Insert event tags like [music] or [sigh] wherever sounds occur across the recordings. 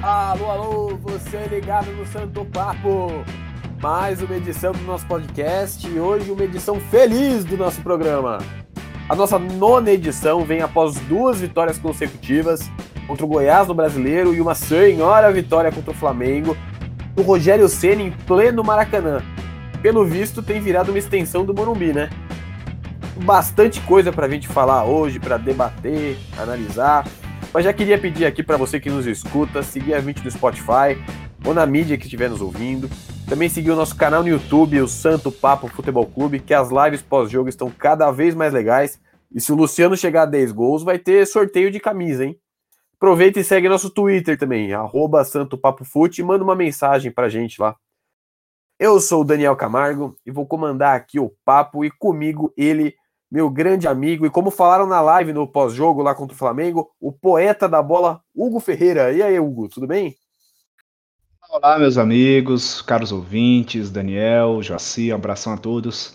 Alô, alô, você ligado no Santo Papo. Mais uma edição do nosso podcast e hoje uma edição feliz do nosso programa. A nossa nona edição vem após duas vitórias consecutivas contra o Goiás no Brasileiro e uma senhora vitória contra o Flamengo do Rogério Ceni em pleno Maracanã. Pelo visto, tem virado uma extensão do Morumbi, né? Bastante coisa para a gente falar hoje, para debater, analisar. Mas já queria pedir aqui para você que nos escuta, seguir a gente no Spotify ou na mídia que estiver nos ouvindo. Também seguir o nosso canal no YouTube, o Santo Papo Futebol Clube, que as lives pós-jogo estão cada vez mais legais. E se o Luciano chegar a 10 gols, vai ter sorteio de camisa, hein? Aproveita e segue nosso Twitter também, arroba Santo Papo Fute, e manda uma mensagem pra gente lá. Eu sou o Daniel Camargo e vou comandar aqui o papo e comigo ele, meu grande amigo, e como falaram na live no pós-jogo lá contra o Flamengo, o poeta da bola, Hugo Ferreira. E aí, Hugo, tudo bem? Olá, meus amigos, caros ouvintes, Daniel, Joaci, um abração a todos.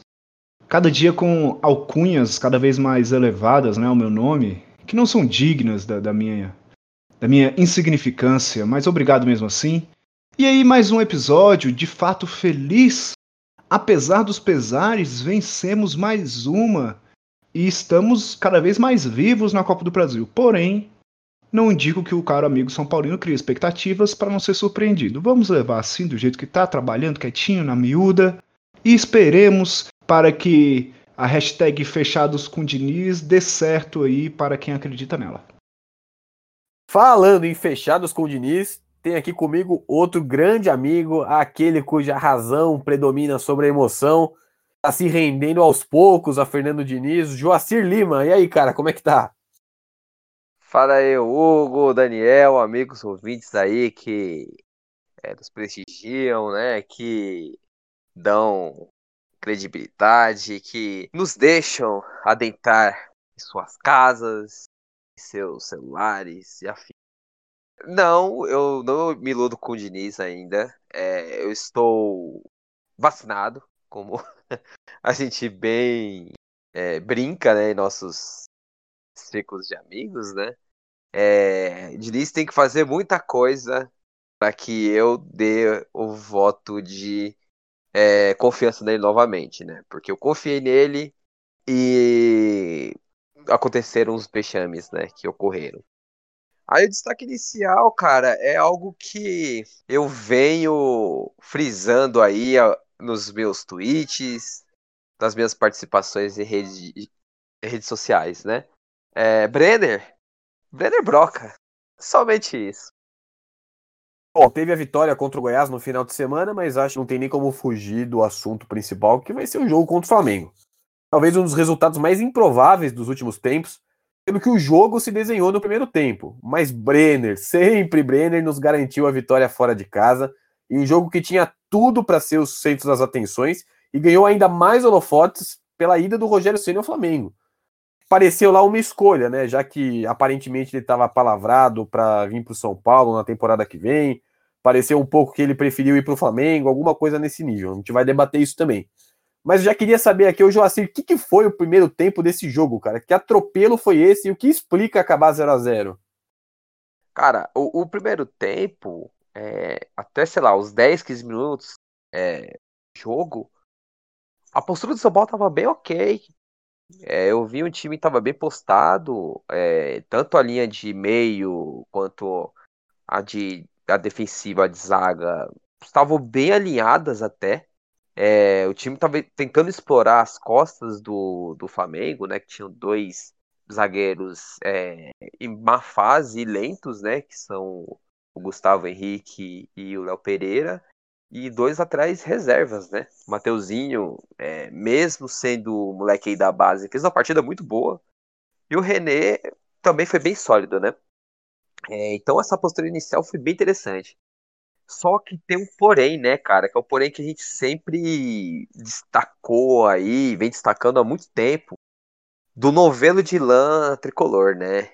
Cada dia com alcunhas cada vez mais elevadas, né, o meu nome, que não são dignas da, da minha da minha insignificância, mas obrigado mesmo assim. E aí, mais um episódio de fato feliz. Apesar dos pesares, vencemos mais uma e estamos cada vez mais vivos na Copa do Brasil. Porém, não indico que o caro amigo São Paulino crie expectativas para não ser surpreendido. Vamos levar assim, do jeito que está, trabalhando quietinho, na miúda, e esperemos para que a hashtag Fechados com Diniz dê certo aí para quem acredita nela. Falando em fechados com Diniz, tem aqui comigo outro grande amigo, aquele cuja razão predomina sobre a emoção, se rendendo aos poucos a Fernando Diniz, Joacir Lima. E aí, cara, como é que tá? Fala aí, Hugo, Daniel, amigos ouvintes aí que é, nos prestigiam, né? Que dão credibilidade, que nos deixam adentrar em suas casas, seus celulares e afim. Não, eu não me iludo com o Diniz ainda. É, eu estou vacinado, como [laughs] a gente bem é, brinca, né, em nossos círculos de amigos, né? É, Diniz tem que fazer muita coisa para que eu dê o voto de é, confiança nele novamente, né? Porque eu confiei nele e aconteceram os vexames, né, que ocorreram. Aí o destaque inicial, cara, é algo que eu venho frisando aí nos meus tweets, nas minhas participações em rede, redes sociais, né? É, Brenner, Brenner broca, somente isso. Bom, teve a vitória contra o Goiás no final de semana, mas acho que não tem nem como fugir do assunto principal, que vai ser o jogo contra o Flamengo talvez um dos resultados mais improváveis dos últimos tempos, pelo que o jogo se desenhou no primeiro tempo. Mas Brenner, sempre Brenner, nos garantiu a vitória fora de casa, em um jogo que tinha tudo para ser o centro das atenções e ganhou ainda mais holofotes pela ida do Rogério Ceni ao Flamengo. Pareceu lá uma escolha, né? Já que aparentemente ele estava palavrado para vir para o São Paulo na temporada que vem. Pareceu um pouco que ele preferiu ir para o Flamengo, alguma coisa nesse nível. A gente vai debater isso também. Mas já queria saber aqui, o Joacir, o que, que foi o primeiro tempo desse jogo, cara? Que atropelo foi esse e o que explica acabar 0 a 0 Cara, o, o primeiro tempo, é, até, sei lá, os 10, 15 minutos é, jogo, a postura do São Paulo tava bem ok. É, eu vi o time tava bem postado, é, tanto a linha de meio quanto a de a defensiva de zaga estavam bem alinhadas até. É, o time estava tentando explorar as costas do, do Flamengo, né? Que tinham dois zagueiros é, em má fase e lentos, né? Que são o Gustavo Henrique e o Léo Pereira. E dois atrás reservas, né? O Mateuzinho, é, mesmo sendo o moleque aí da base, fez uma partida muito boa. E o René também foi bem sólido, né? É, então essa postura inicial foi bem interessante. Só que tem um porém, né, cara? Que é o porém que a gente sempre destacou aí, vem destacando há muito tempo, do novelo de lã tricolor, né?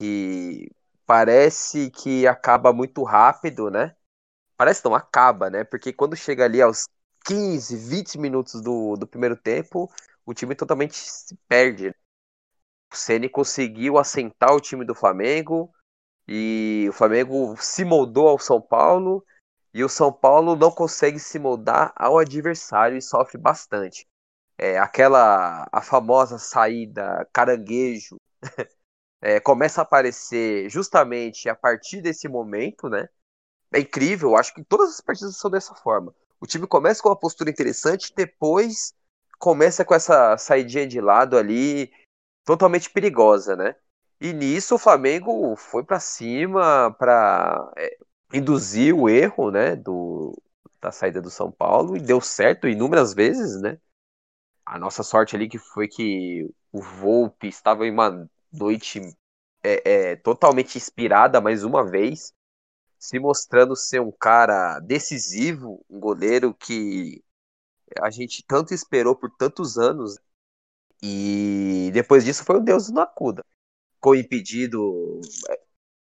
Que parece que acaba muito rápido, né? Parece não, acaba, né? Porque quando chega ali aos 15, 20 minutos do, do primeiro tempo, o time totalmente se perde. O Ceni conseguiu assentar o time do Flamengo, E o Flamengo se moldou ao São Paulo e o São Paulo não consegue se moldar ao adversário e sofre bastante. É, aquela a famosa saída caranguejo [laughs] é, começa a aparecer justamente a partir desse momento, né? É incrível, acho que todas as partidas são dessa forma. O time começa com uma postura interessante, depois começa com essa saidinha de lado ali, totalmente perigosa, né? E nisso o Flamengo foi para cima para é, induzir o erro, né, do, da saída do São Paulo e deu certo inúmeras vezes, né? A nossa sorte ali que foi que o Volpe estava em uma noite é, é, totalmente inspirada mais uma vez, se mostrando ser um cara decisivo, um goleiro que a gente tanto esperou por tantos anos. E depois disso foi o Deus do acuda. Ficou impedido. É,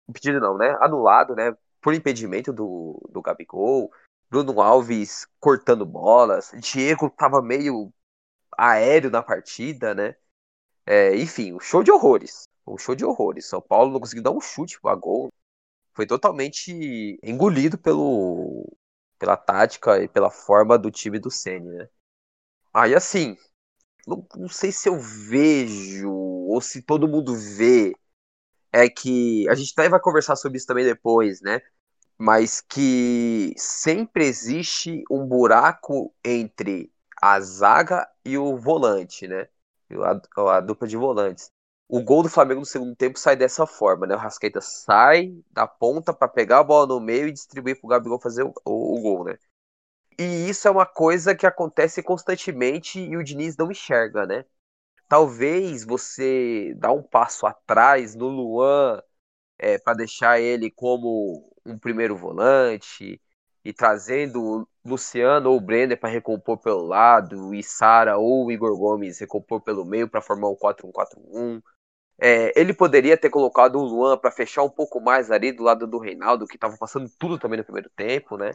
impedido não, né? Anulado, né? Por impedimento do, do Gabigol. Bruno Alves cortando bolas. Diego tava meio aéreo na partida, né? É, enfim, um show de horrores. Um show de horrores. São Paulo não conseguiu dar um chute a gol. Foi totalmente engolido pelo, pela tática e pela forma do time do Ceni, né? Aí assim, não, não, sei se eu vejo ou se todo mundo vê, é que a gente até vai conversar sobre isso também depois, né? Mas que sempre existe um buraco entre a zaga e o volante, né? A, a dupla de volantes. O gol do Flamengo no segundo tempo sai dessa forma, né? O Rascaeta sai da ponta para pegar a bola no meio e distribuir pro Gabigol fazer o, o, o, gol, né? E isso é uma coisa que acontece constantemente e o Diniz não enxerga, né? Talvez você dá um passo atrás no Luan é, para deixar ele como um primeiro volante e trazendo Luciano ou Brenner para recompor pelo lado e Sara ou Igor Gomes recompor pelo meio para formar um 4-1-4-1 é, ele poderia ter colocado o Luan para fechar um pouco mais ali do lado do Reinaldo, que estava passando tudo também no primeiro tempo, né?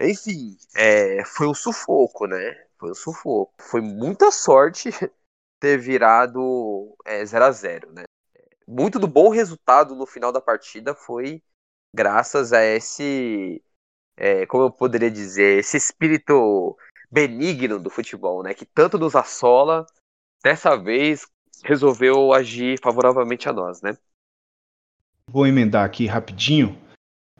Enfim, é, foi um sufoco, né? Foi um sufoco. Foi muita sorte [laughs] ter virado 0 é, a 0 né? Muito do bom resultado no final da partida foi graças a esse, é, como eu poderia dizer, esse espírito benigno do futebol, né? Que tanto nos assola, dessa vez resolveu agir favoravelmente a nós, né? Vou emendar aqui rapidinho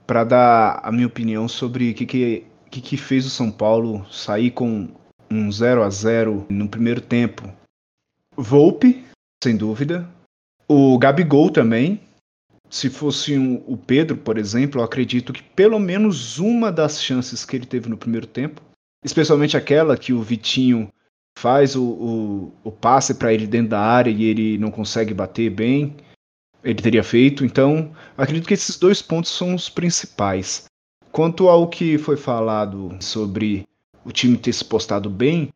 para dar a minha opinião sobre o que, que, que, que fez o São Paulo sair com um 0 a 0 no primeiro tempo. Volpe, sem dúvida. O Gabigol também. Se fosse um, o Pedro, por exemplo, eu acredito que pelo menos uma das chances que ele teve no primeiro tempo, especialmente aquela que o Vitinho faz o, o, o passe para ele dentro da área e ele não consegue bater bem, ele teria feito. Então, acredito que esses dois pontos são os principais. Quanto ao que foi falado sobre o time ter se postado bem,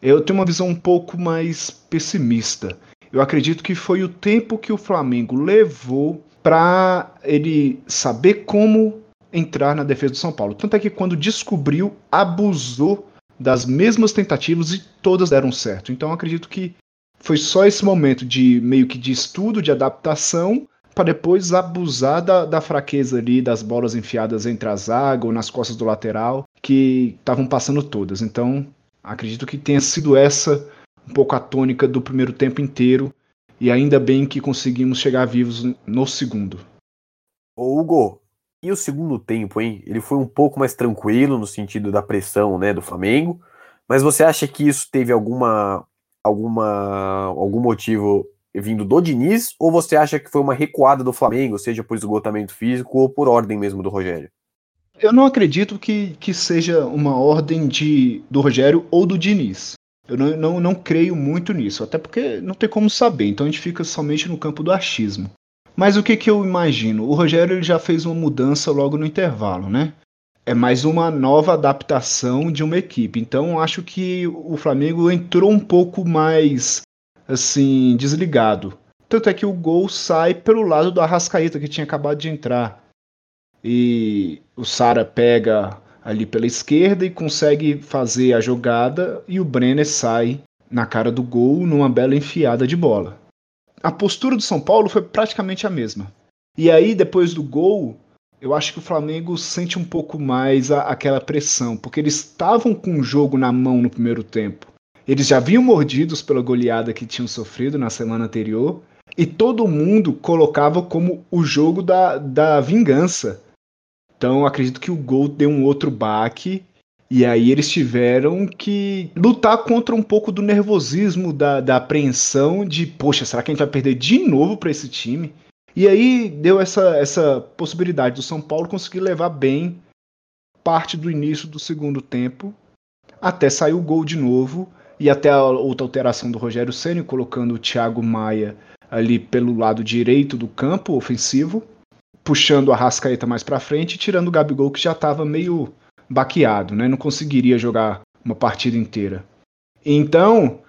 eu tenho uma visão um pouco mais pessimista. Eu acredito que foi o tempo que o Flamengo levou para ele saber como entrar na defesa do São Paulo. Tanto é que quando descobriu, abusou das mesmas tentativas e todas deram certo. Então acredito que foi só esse momento de meio que de estudo, de adaptação, para depois abusar da, da, fraqueza ali das bolas enfiadas entre a zaga ou nas costas do lateral, que estavam passando todas. Então acredito que tenha sido essa um pouco a tônica do primeiro tempo inteiro. E ainda bem que conseguimos chegar vivos no segundo. Ô Hugo, e o segundo tempo, hein? Ele foi um pouco mais tranquilo no sentido da pressão, né, do Flamengo. Mas você acha que isso teve alguma alguma algum motivo vindo do Diniz ou você acha que foi uma recuada do Flamengo, seja por esgotamento físico ou por ordem mesmo do Rogério? Eu não acredito que, que seja uma ordem de, do Rogério ou do Diniz. Eu não, não, não creio muito nisso, até porque não tem como saber, então a gente fica somente no campo do achismo. Mas o que, que eu imagino? O Rogério ele já fez uma mudança logo no intervalo, né? É mais uma nova adaptação de uma equipe. Então acho que o Flamengo entrou um pouco mais assim desligado. Tanto é que o gol sai pelo lado do Arrascaeta que tinha acabado de entrar. E o Sara pega ali pela esquerda e consegue fazer a jogada e o Brenner sai na cara do gol numa bela enfiada de bola a postura do São Paulo foi praticamente a mesma. E aí, depois do gol, eu acho que o Flamengo sente um pouco mais a, aquela pressão, porque eles estavam com o jogo na mão no primeiro tempo. Eles já vinham mordidos pela goleada que tinham sofrido na semana anterior, e todo mundo colocava como o jogo da, da vingança. Então acredito que o gol deu um outro baque e aí eles tiveram que lutar contra um pouco do nervosismo, da, da apreensão de, poxa, será que a gente vai perder de novo para esse time? E aí deu essa, essa possibilidade do São Paulo conseguir levar bem parte do início do segundo tempo, até sair o gol de novo, e até a outra alteração do Rogério Ceni colocando o Thiago Maia ali pelo lado direito do campo ofensivo, puxando a Rascaeta mais para frente e tirando o Gabigol que já estava meio baqueado, né? Não conseguiria jogar uma partida inteira. Então,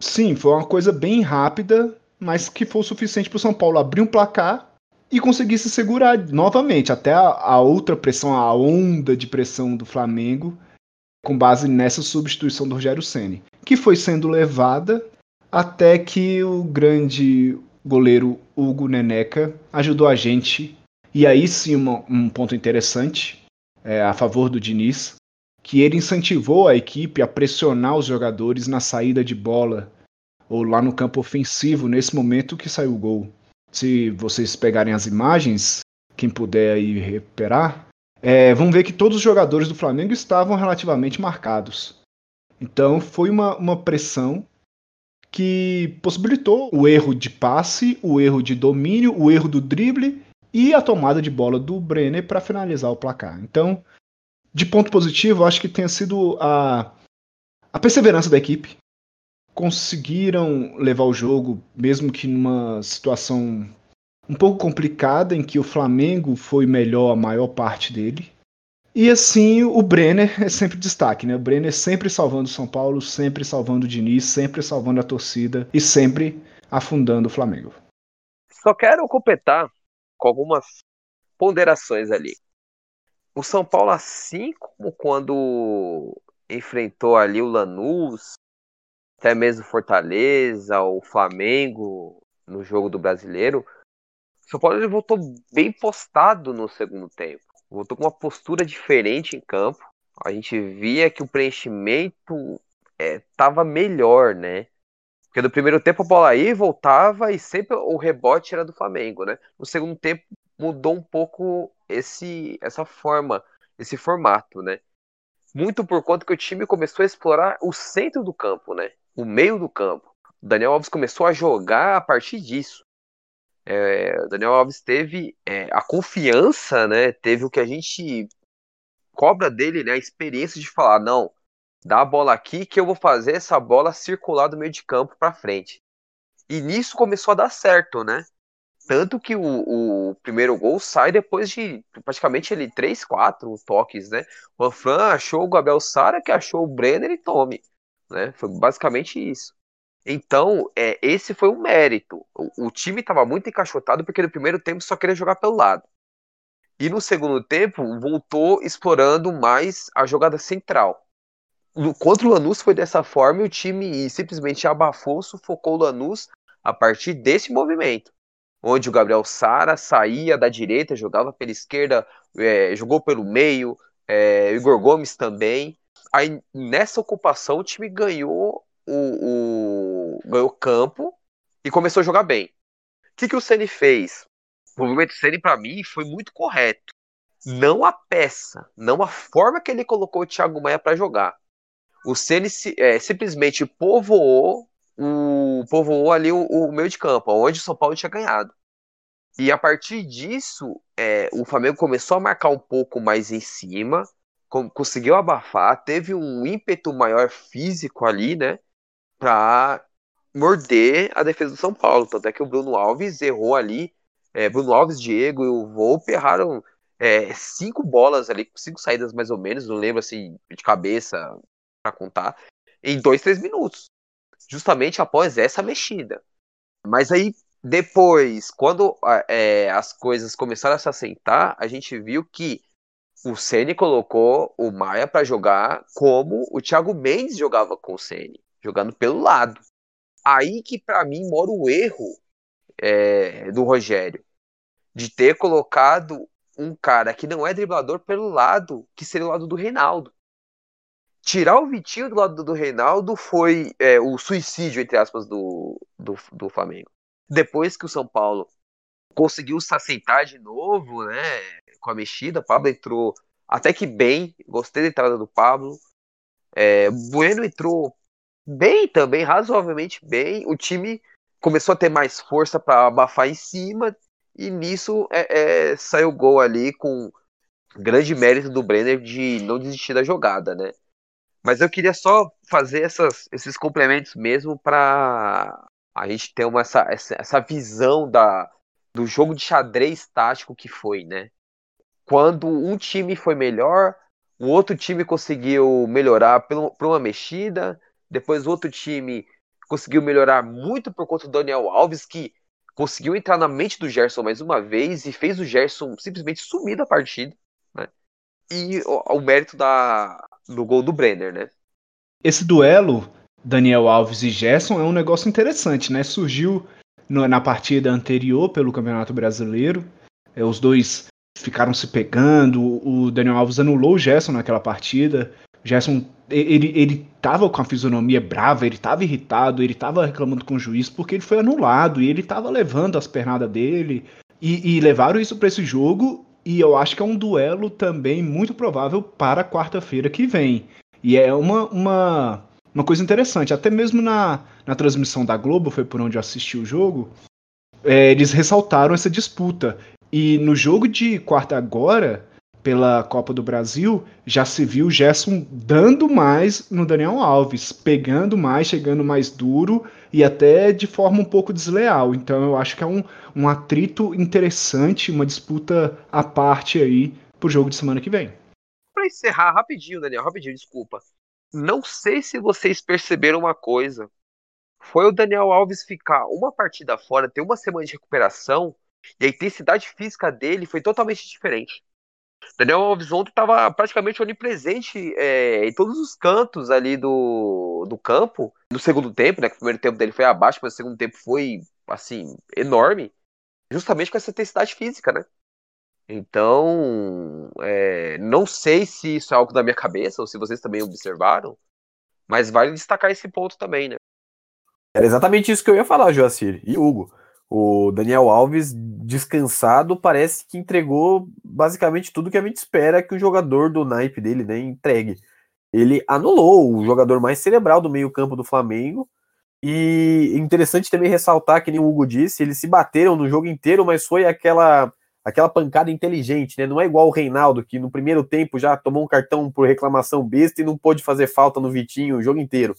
sim, foi uma coisa bem rápida, mas que foi o suficiente para o São Paulo abrir um placar e conseguir se segurar novamente até a, a, outra pressão, a onda de pressão do Flamengo, com base nessa substituição do Rogério Ceni, que foi sendo levada até que o grande goleiro Hugo Neneca ajudou a gente. E aí sim uma, um ponto interessante é, a favor do Diniz, que ele incentivou a equipe a pressionar os jogadores na saída de bola ou lá no campo ofensivo nesse momento que saiu o gol. Se vocês pegarem as imagens, quem puder aí recuperar, é, vão ver que todos os jogadores do Flamengo estavam relativamente marcados. Então foi uma, uma pressão que possibilitou o erro de passe, o erro de domínio, o erro do drible e a tomada de bola do Brenner para finalizar o placar. Então, de ponto positivo, acho que tenha sido a, a perseverança da equipe. Conseguiram levar o jogo, mesmo que numa situação um pouco complicada, em que o Flamengo foi melhor a maior parte dele. E assim, o Brenner é sempre destaque, né? O Brenner sempre salvando São Paulo, sempre salvando o Diniz, sempre salvando a torcida e sempre afundando o Flamengo. Só quero completar com algumas ponderações ali. O São Paulo, assim como quando enfrentou ali o Lanús, até mesmo Fortaleza, o Flamengo no jogo do Brasileiro, o São Paulo ele voltou bem postado no segundo tempo voltou com uma postura diferente em campo. A gente via que o preenchimento estava é, melhor, né? Porque no primeiro tempo a bola ia e voltava e sempre o rebote era do Flamengo, né? No segundo tempo mudou um pouco esse essa forma, esse formato, né? Muito por conta que o time começou a explorar o centro do campo, né? O meio do campo. O Daniel Alves começou a jogar a partir disso. É, Daniel Alves teve é, a confiança, né? Teve o que a gente cobra dele, né? A experiência de falar, não, dá a bola aqui que eu vou fazer essa bola circular do meio de campo para frente. E nisso começou a dar certo, né? Tanto que o, o primeiro gol sai depois de praticamente ele 3, 4 toques, né? O Fran achou o Gabriel Sara, que achou o Brenner e Tome. Né? Foi basicamente isso. Então, é, esse foi um mérito. O, o time estava muito encaixotado porque no primeiro tempo só queria jogar pelo lado. E no segundo tempo, voltou explorando mais a jogada central. Contra o Lanús foi dessa forma e o time simplesmente abafou, sufocou o Lanús a partir desse movimento. Onde o Gabriel Sara saía da direita, jogava pela esquerda, é, jogou pelo meio, é, Igor Gomes também. Aí nessa ocupação o time ganhou o, o ganhou campo e começou a jogar bem. O que, que o Ceni fez? O movimento Ceni para mim foi muito correto. Não a peça, não a forma que ele colocou o Thiago Maia para jogar. O Ceni é, simplesmente povoou o povoou ali o, o, meio de campo, onde o São Paulo tinha ganhado. E a partir disso, é, o Flamengo começou a marcar um pouco mais em cima, conseguiu abafar, teve um ímpeto maior físico ali, né? para morder a defesa do São Paulo. Tanto é que o Bruno Alves errou ali. É, Bruno Alves, Diego e o Volpe erraram é, cinco bolas ali, cinco saídas mais ou menos, não lembro assim de cabeça para contar, em dois, três minutos. Justamente após essa mexida. Mas aí, depois, quando é, as coisas começaram a se assentar, a gente viu que o Ceni colocou o Maia para jogar como o Thiago Mendes jogava com o Ceni jogando pelo lado. Aí que para mim mora o erro é, do Rogério. de ter colocado um cara que não é driblador pelo lado que seria o lado do Reinaldo. Tirar o Vitinho do lado do Reinaldo foi é, o suicídio, entre aspas, do, do, do Flamengo. Depois que o São Paulo conseguiu se aceitar de novo, né? Com a mexida, o Pablo entrou até que bem. Gostei da entrada do Pablo. É, Bueno entrou bem também, razoavelmente bem. O time começou a ter mais força para abafar em cima. E nisso é, é, saiu o gol ali com grande mérito do Brenner de não desistir da jogada, né? Mas eu queria só fazer essas, esses complementos mesmo para a gente ter uma, essa, essa visão da, do jogo de xadrez tático que foi, né? Quando um time foi melhor, o outro time conseguiu melhorar por uma mexida, depois o outro time conseguiu melhorar muito por conta do Daniel Alves, que conseguiu entrar na mente do Gerson mais uma vez e fez o Gerson simplesmente sumir da partida, né? E o, o mérito da, do gol do Brenner, né? Esse duelo, Daniel Alves e Gerson, é um negócio interessante, né? Surgiu no, na partida anterior pelo Campeonato Brasileiro. É, os dois ficaram se pegando. O Daniel Alves anulou o Gerson naquela partida. O Gerson, ele, ele tava com a fisionomia brava, ele tava irritado, ele tava reclamando com o juiz porque ele foi anulado e ele tava levando as pernadas dele. E, e levaram isso para esse jogo e eu acho que é um duelo também muito provável para quarta-feira que vem. E é uma, uma, uma coisa interessante, até mesmo na, na transmissão da Globo, foi por onde eu assisti o jogo, é, eles ressaltaram essa disputa. E no jogo de quarta agora, pela Copa do Brasil, já se viu o Gerson dando mais no Daniel Alves, pegando mais, chegando mais duro e até de forma um pouco desleal. Então eu acho que é um, um atrito interessante, uma disputa à parte aí pro jogo de semana que vem. Para encerrar rapidinho, Daniel, rapidinho, desculpa. Não sei se vocês perceberam uma coisa. Foi o Daniel Alves ficar uma partida fora, ter uma semana de recuperação, e a intensidade física dele foi totalmente diferente. Daniel Alves ontem estava praticamente onipresente é, em todos os cantos ali do, do campo. No segundo tempo, né? Que o primeiro tempo dele foi abaixo, mas o segundo tempo foi, assim, enorme. Justamente com essa intensidade física, né? Então, é, não sei se isso é algo da minha cabeça ou se vocês também observaram, mas vale destacar esse ponto também, né? Era exatamente isso que eu ia falar, Joacir e Hugo. O Daniel Alves, descansado, parece que entregou basicamente tudo que a gente espera que o jogador do naipe dele né, entregue. Ele anulou o jogador mais cerebral do meio-campo do Flamengo. E interessante também ressaltar que nem o Hugo disse, eles se bateram no jogo inteiro, mas foi aquela aquela pancada inteligente, né? Não é igual o Reinaldo, que no primeiro tempo já tomou um cartão por reclamação besta e não pôde fazer falta no Vitinho o jogo inteiro.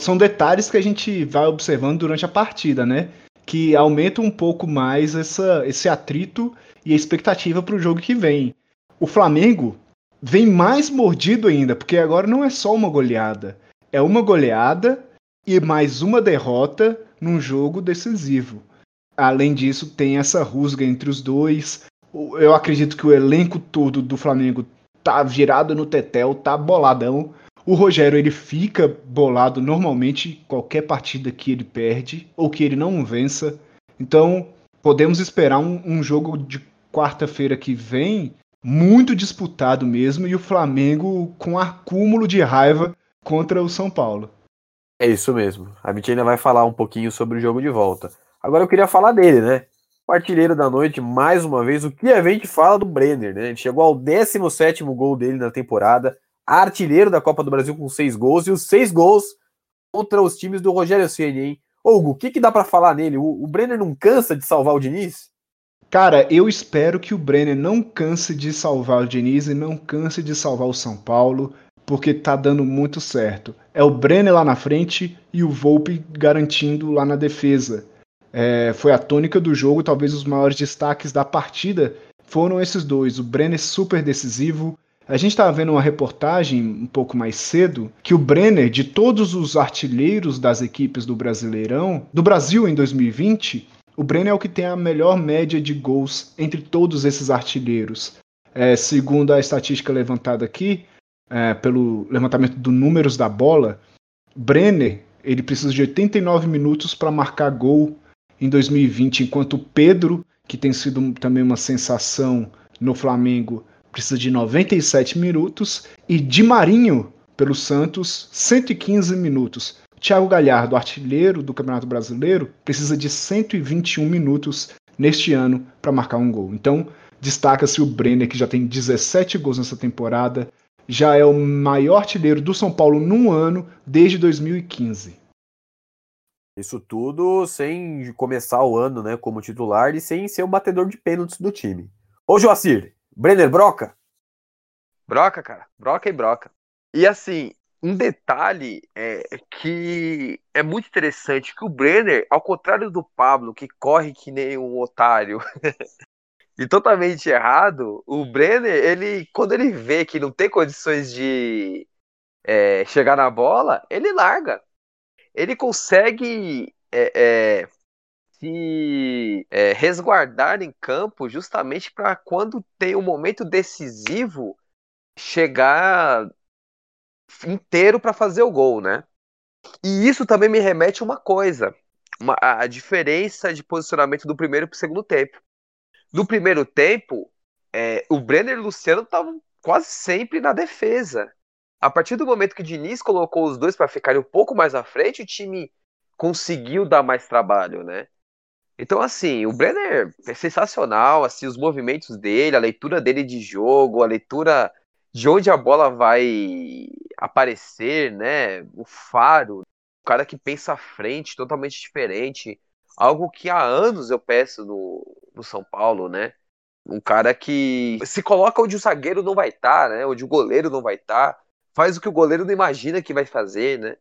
São detalhes que a gente vai observando durante a partida, né? Que aumenta um pouco mais essa, esse atrito e a expectativa para o jogo que vem. O Flamengo vem mais mordido ainda, porque agora não é só uma goleada, é uma goleada e mais uma derrota num jogo decisivo. Além disso, tem essa rusga entre os dois. Eu acredito que o elenco todo do Flamengo tá virado no tetel, tá boladão. O Rogério ele fica bolado normalmente qualquer partida que ele perde ou que ele não vença. Então podemos esperar um, um jogo de quarta-feira que vem muito disputado mesmo e o Flamengo com acúmulo de raiva contra o São Paulo. É isso mesmo. A gente ainda vai falar um pouquinho sobre o jogo de volta. Agora eu queria falar dele, né? O artilheiro da noite, mais uma vez, o que a gente fala do Brenner, né? Ele chegou ao 17 gol dele na temporada, artilheiro da Copa do Brasil com seis gols, e os seis gols contra os times do Rogério Ceni, hein? Hugo, o que, que dá para falar nele? O, o Brenner não cansa de salvar o Diniz? Cara, eu espero que o Brenner não canse de salvar o Diniz e não canse de salvar o São Paulo, porque tá dando muito certo. É o Brenner lá na frente e o Volpe garantindo lá na defesa. É, foi a tônica do jogo, talvez os maiores destaques da partida foram esses dois. O Brenner super decisivo, a gente estava vendo uma reportagem um pouco mais cedo que o Brenner, de todos os artilheiros das equipes do Brasileirão, do Brasil em 2020, o Brenner é o que tem a melhor média de gols entre todos esses artilheiros. É, segundo a estatística levantada aqui, é, pelo levantamento dos números da bola, Brenner ele precisa de 89 minutos para marcar gol em 2020, enquanto Pedro que tem sido também uma sensação no Flamengo, precisa de 97 minutos. E Di Marinho, pelo Santos, 115 minutos. Thiago Galhardo, artilheiro do Campeonato Brasileiro, precisa de 121 minutos neste ano para marcar um gol. Então, destaca-se o Brenner, que já tem 17 gols nessa temporada, já é o maior artilheiro do São Paulo num ano desde 2015. Isso tudo sem começar o ano né, como titular e sem ser o batedor de pênaltis do time. Ô Joacir, Brenner broca? Broca, cara. Broca e broca. E assim, um detalhe é que é muito interessante que o Brenner, ao contrário do Pablo, que corre que nem um otário [laughs] e totalmente errado, o Brenner, ele, quando ele vê que não tem condições de é, chegar na bola, ele larga. Ele consegue é, é, se é, resguardar em campo justamente para quando tem um momento decisivo chegar inteiro para fazer o gol, né? E isso também me remete a uma coisa, uma, a diferença de posicionamento do primeiro para o segundo tempo. No primeiro tempo, é, o Brenner e o Luciano estavam quase sempre na defesa. A partir do momento que o Diniz colocou os dois para ficarem um pouco mais à frente, o time conseguiu dar mais trabalho, né? Então, assim, o Brenner é sensacional, assim, os movimentos dele, a leitura dele de jogo, a leitura de onde a bola vai aparecer, né? O faro, o cara que pensa à frente, totalmente diferente. Algo que há anos eu peço no, no São Paulo, né? Um cara que se coloca onde o zagueiro não vai estar, tá, né? Onde o goleiro não vai estar. Tá, faz o que o goleiro não imagina que vai fazer, né?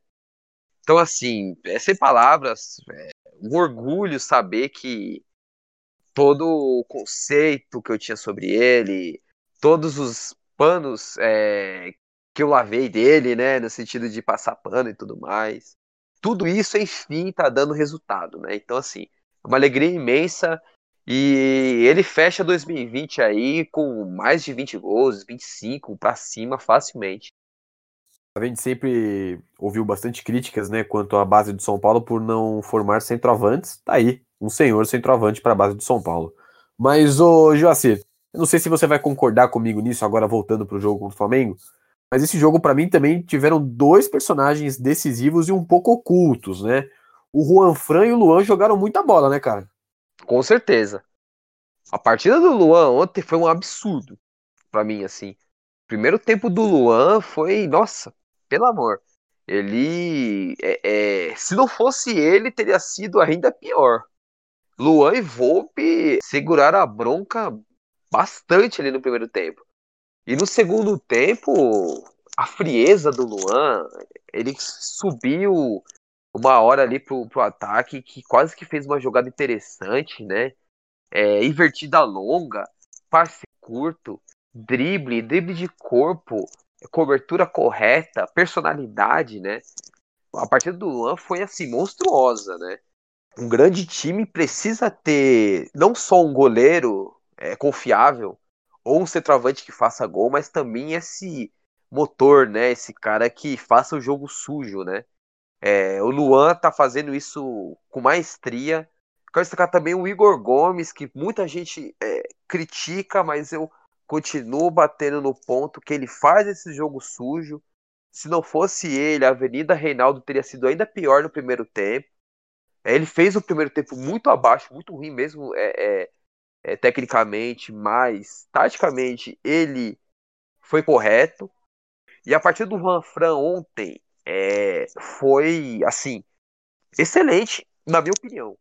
Então, assim, é sem palavras, é um orgulho saber que todo o conceito que eu tinha sobre ele, todos os panos é, que eu lavei dele, né, no sentido de passar pano e tudo mais. Tudo isso, enfim, tá dando resultado, né? Então, assim, é uma alegria imensa. E ele fecha 2020 aí com mais de 20 gols, 25 para cima facilmente. A gente sempre ouviu bastante críticas, né, quanto à base do São Paulo por não formar centroavantes. Tá aí, um senhor centroavante para a base do São Paulo. Mas, ô Joacir, eu não sei se você vai concordar comigo nisso, agora voltando para o jogo contra o Flamengo, mas esse jogo, para mim, também tiveram dois personagens decisivos e um pouco ocultos, né? O Juan Fran e o Luan jogaram muita bola, né, cara? Com certeza. A partida do Luan ontem foi um absurdo para mim, assim. Primeiro tempo do Luan foi, nossa, pelo amor. Ele, é, é, se não fosse ele, teria sido ainda pior. Luan e Volpe seguraram a bronca bastante ali no primeiro tempo. E no segundo tempo, a frieza do Luan, ele subiu uma hora ali pro, pro ataque que quase que fez uma jogada interessante, né? É, invertida longa, passe curto, drible, drible de corpo, cobertura correta, personalidade, né? A partida do Luan foi assim monstruosa, né? Um grande time precisa ter não só um goleiro é, confiável ou um centroavante que faça gol, mas também esse motor, né? Esse cara que faça o jogo sujo, né? É, o Luan tá fazendo isso com maestria. Quero destacar também o Igor Gomes, que muita gente é, critica, mas eu continuo batendo no ponto que ele faz esse jogo sujo. Se não fosse ele, a Avenida Reinaldo teria sido ainda pior no primeiro tempo. É, ele fez o primeiro tempo muito abaixo, muito ruim mesmo é, é, é, tecnicamente, mas taticamente ele foi correto. E a partir do Juan Fran ontem é, foi assim excelente, na minha opinião.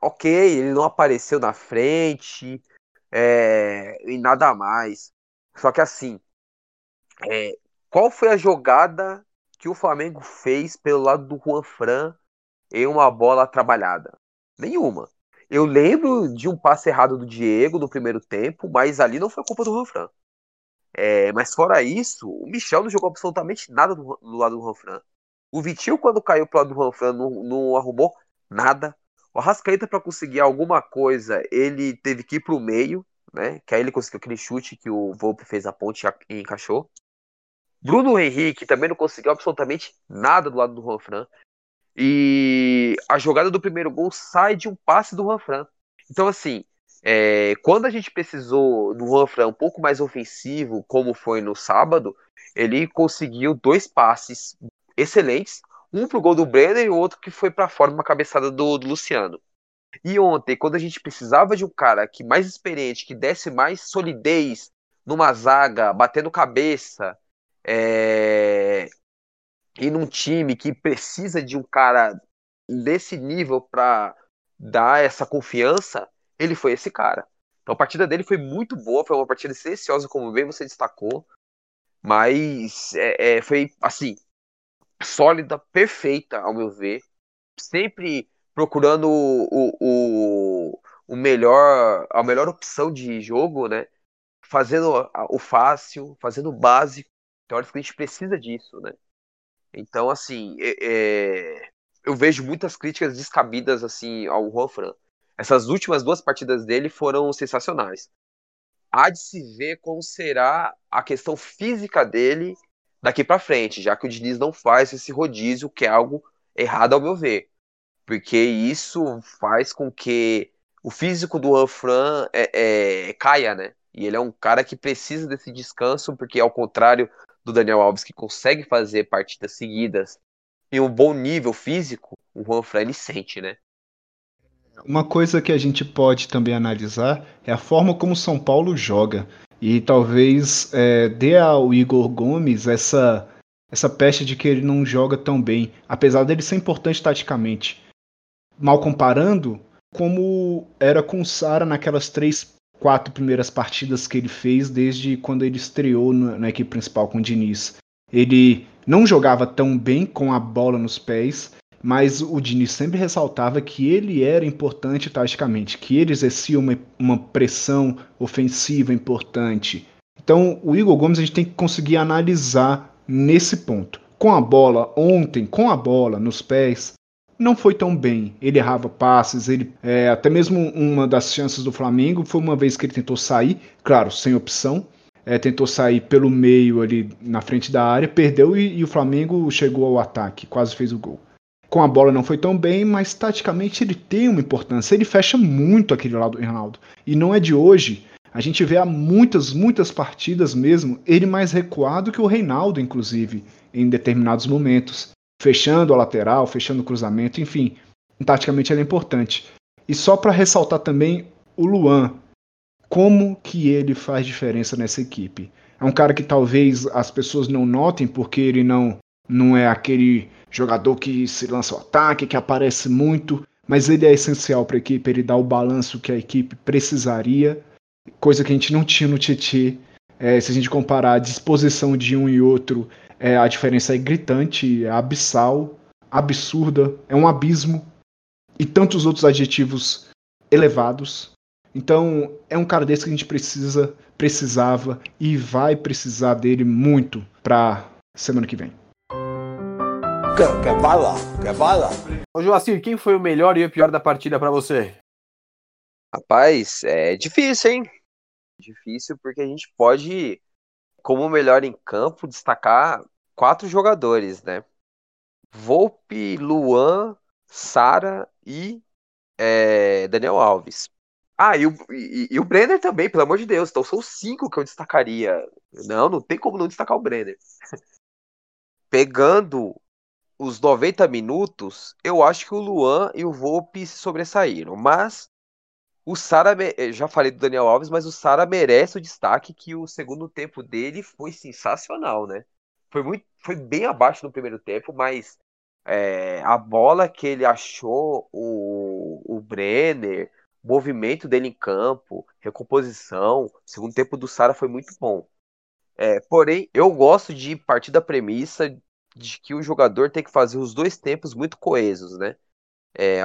Ok, ele não apareceu na frente, é, e nada mais. Só que assim, é, qual foi a jogada que o Flamengo fez pelo lado do Juan Fran em uma bola trabalhada? Nenhuma. Eu lembro de um passe errado do Diego no primeiro tempo, mas ali não foi culpa do Juan Fran. É, mas fora isso, o Michel não jogou absolutamente nada do, do lado do Juan Fran. O Vitinho, quando caiu pro lado do Juan Fran, não, não arrumou nada. O Arrascaeta, para conseguir alguma coisa, ele teve que ir pro meio, né? Que aí ele conseguiu aquele chute que o Volpe fez a ponte e encaixou. Bruno Henrique também não conseguiu absolutamente nada do lado do Juan Fran. E a jogada do primeiro gol sai de um passe do Juan Fran. Então, assim, É, quando a gente precisou do Juan um pouco mais ofensivo, como foi no sábado, ele conseguiu dois passes excelentes, um pro gol do Brenner e o outro que foi para fora uma cabeçada do, do, Luciano. E ontem, quando a gente precisava de um cara que mais experiente, que desse mais solidez numa zaga, batendo cabeça, é... e num time que precisa de um cara desse nível para dar essa confiança, ele foi esse cara. Então a partida dele foi muito boa, foi uma partida silenciosa, como bem você destacou, mas é, é, foi assim sólida, perfeita ao meu ver, sempre procurando o, o, o melhor, a melhor opção de jogo, né? Fazendo o fácil, fazendo o básico. Teoricamente a gente precisa disso, né? Então, assim, é, é, eu vejo muitas críticas descabidas assim ao Juan Fran. Essas últimas duas partidas dele foram sensacionais. Há de se ver como será a questão física dele daqui para frente, já que o Diniz não faz esse rodízio, que é algo errado ao meu ver. Porque isso faz com que o físico do Ranfran é, é, caia, né? E ele é um cara que precisa desse descanso, porque ao contrário do Daniel Alves, que consegue fazer partidas seguidas em um bom nível físico, o Juan Fran ele sente, né? Uma coisa que a gente pode também analisar é a forma como o São Paulo joga. E talvez é, dê ao Igor Gomes essa, essa peste de que ele não joga tão bem, apesar dele ser importante taticamente. Mal comparando, como era com o Sara naquelas três, quatro primeiras partidas que ele fez desde quando ele estreou na, na equipe principal com o Diniz. Ele não jogava tão bem com a bola nos pés, mas o Diniz sempre ressaltava que ele era importante taticamente, que ele exercia uma, uma pressão ofensiva importante. Então, o Igor Gomes a gente tem que conseguir analisar nesse ponto. Com a bola, ontem, com a bola nos pés, não foi tão bem. Ele errava passes, ele é, até mesmo uma das chances do Flamengo foi uma vez que ele tentou sair, claro, sem opção, é, tentou sair pelo meio ali na frente da área, perdeu e, e o Flamengo chegou ao ataque, quase fez o gol. Com a bola não foi tão bem, mas taticamente ele tem uma importância. Ele fecha muito aquele lado do Ronaldo. E não é de hoje. A gente vê há muitas, muitas partidas mesmo, ele mais recuado que o Reinaldo, inclusive, em determinados momentos. Fechando a lateral, fechando o cruzamento, enfim. Taticamente ele é importante. E só para ressaltar também o Luan, como que ele faz diferença nessa equipe. É um cara que talvez as pessoas não notem porque ele não não é aquele jogador que se lança ao ataque, que aparece muito, mas ele é essencial para a equipe, ele dá o balanço que a equipe precisaria, coisa que a gente não tinha no Tietchan. É, se a gente comparar a disposição de um e outro, é, a diferença é gritante, é abissal, absurda, é um abismo, e tantos outros adjetivos elevados. Então, é um cara desse que a gente precisa, precisava e vai precisar dele muito para semana que vem. Quer, quer bala? Quer bala? Ô Joacir, quem foi o melhor e o pior da partida para você? Rapaz, é difícil, hein? Difícil porque a gente pode, como melhor em campo, destacar quatro jogadores, né? Volpe, Luan, Sara e é, Daniel Alves. Ah, e o, e, e o Brenner também, pelo amor de Deus. Então são cinco que eu destacaria. Não, não tem como não destacar o Brenner. [laughs] Pegando os 90 minutos, eu acho que o Luan e o Volpe se sobressaíram. Mas o Sara, eh, já falei do Daniel Alves, mas o Sara merece o destaque que o segundo tempo dele foi sensacional, né? Foi, muito, foi bem abaixo no primeiro tempo, mas é, a bola que ele achou, o, o Brenner, movimento dele em campo, recomposição, o segundo tempo do Sara foi muito bom. É, porém, eu gosto de partir da premissa de que o jogador tem que fazer os dois tempos muito coesos, né? É,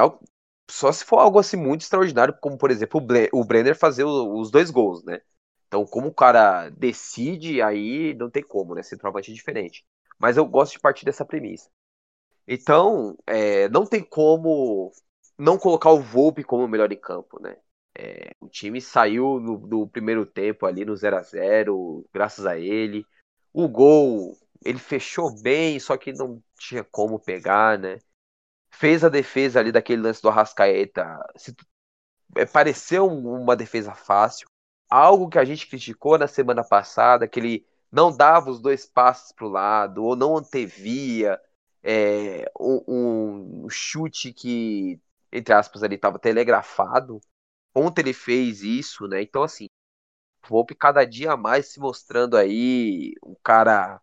só se for algo assim muito extraordinário, como por exemplo o, Brenner fazer os dois gols, né? Então, como o cara decide, aí não tem como, né? Centroavante é diferente. Mas eu gosto de partir dessa premissa. Então, é, não tem como não colocar o Volpe como o melhor em campo, né? É, o time saiu no, no primeiro tempo ali no 0 a 0 graças a ele. O gol ele fechou bem, só que não tinha como pegar, né? Fez a defesa ali daquele lance do Arrascaeta. Se é, pareceu uma defesa fácil. Algo que a gente criticou na semana passada, que ele não dava os dois passos para o lado, ou não antevia é, um, um, chute que, entre aspas, ali estava telegrafado. Ontem ele fez isso, né? Então, assim, Volpe cada dia mais se mostrando aí um cara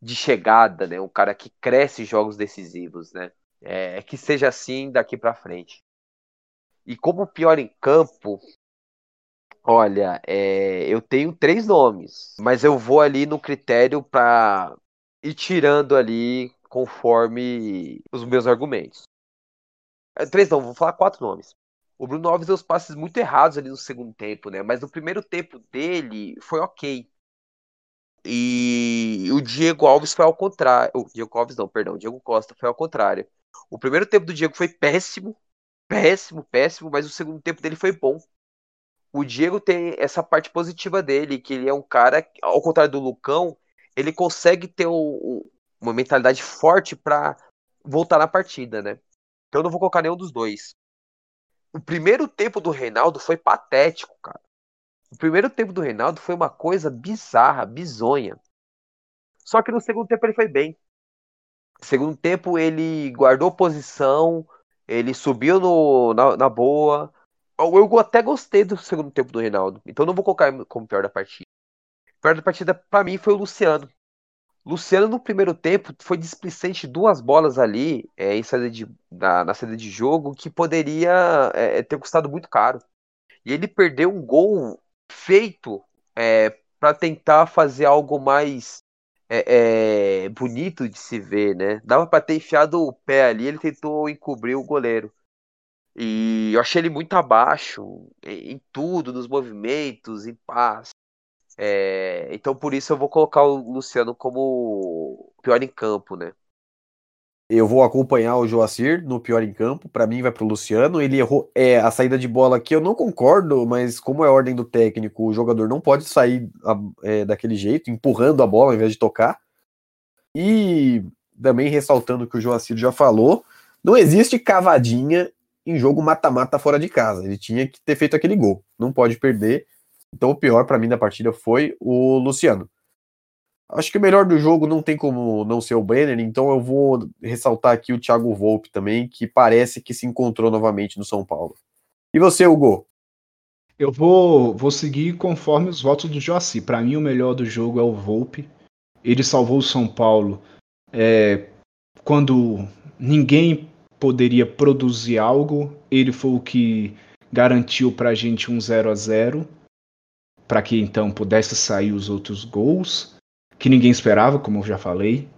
de chegada, né? Um cara que cresce jogos decisivos, né? É, que seja assim daqui para frente. E como pior em campo, olha, é, eu tenho três nomes, mas eu vou ali no critério para ir tirando ali conforme os meus argumentos. É, três não, vou falar quatro nomes. O Bruno Alves deu os passes muito errados ali no segundo tempo, né? Mas no primeiro tempo dele foi ok. E o Diego Alves foi ao contrário. O Diego Alves não, perdão, o Diego Costa foi ao contrário. O primeiro tempo do Diego foi péssimo, péssimo, péssimo, mas o segundo tempo dele foi bom. O Diego tem essa parte positiva dele, que ele é um cara, ao contrário do Lucão, ele consegue ter um, uma mentalidade forte para voltar na partida, né? Então eu não vou colocar nenhum dos dois. O primeiro tempo do Reinaldo foi patético, cara. O primeiro tempo do Reinaldo foi uma coisa bizarra, bizonha. Só que no segundo tempo ele foi bem. No segundo tempo ele guardou posição, ele subiu no, na, na boa. Eu até gostei do segundo tempo do Reinaldo. Então não vou colocar como pior da partida. O pior da partida para mim foi o Luciano. Luciano, no primeiro tempo, foi displicente duas bolas ali é, em saída de, na, na saída de jogo que poderia é, ter custado muito caro. E ele perdeu um gol feito é, para tentar fazer algo mais é, é, bonito de se ver, né? Dava para ter enfiado o pé ali, ele tentou encobrir o goleiro. E eu achei ele muito abaixo em tudo, nos movimentos, em paz. É, então por isso eu vou colocar o Luciano como pior em campo, né? Eu vou acompanhar o Joacir no pior em campo. Para mim vai pro Luciano. Ele errou é, a saída de bola aqui. Eu não concordo, mas como é ordem do técnico, o jogador não pode sair é, daquele jeito, empurrando a bola ao invés de tocar. E também ressaltando o que o Joacir já falou, não existe cavadinha em jogo mata-mata fora de casa. Ele tinha que ter feito aquele gol. Não pode perder. Então o pior para mim da partida foi o Luciano. Acho que o melhor do jogo não tem como não ser o Brenner, então eu vou ressaltar aqui o Thiago Volpe também, que parece que se encontrou novamente no São Paulo. E você, Hugo? Eu vou, vou seguir conforme os votos do Joaci. Para mim, o melhor do jogo é o Volpe. Ele salvou o São Paulo é, quando ninguém poderia produzir algo. Ele foi o que garantiu para a gente um 0 a 0 para que então pudesse sair os outros gols, que ninguém esperava, como eu já falei.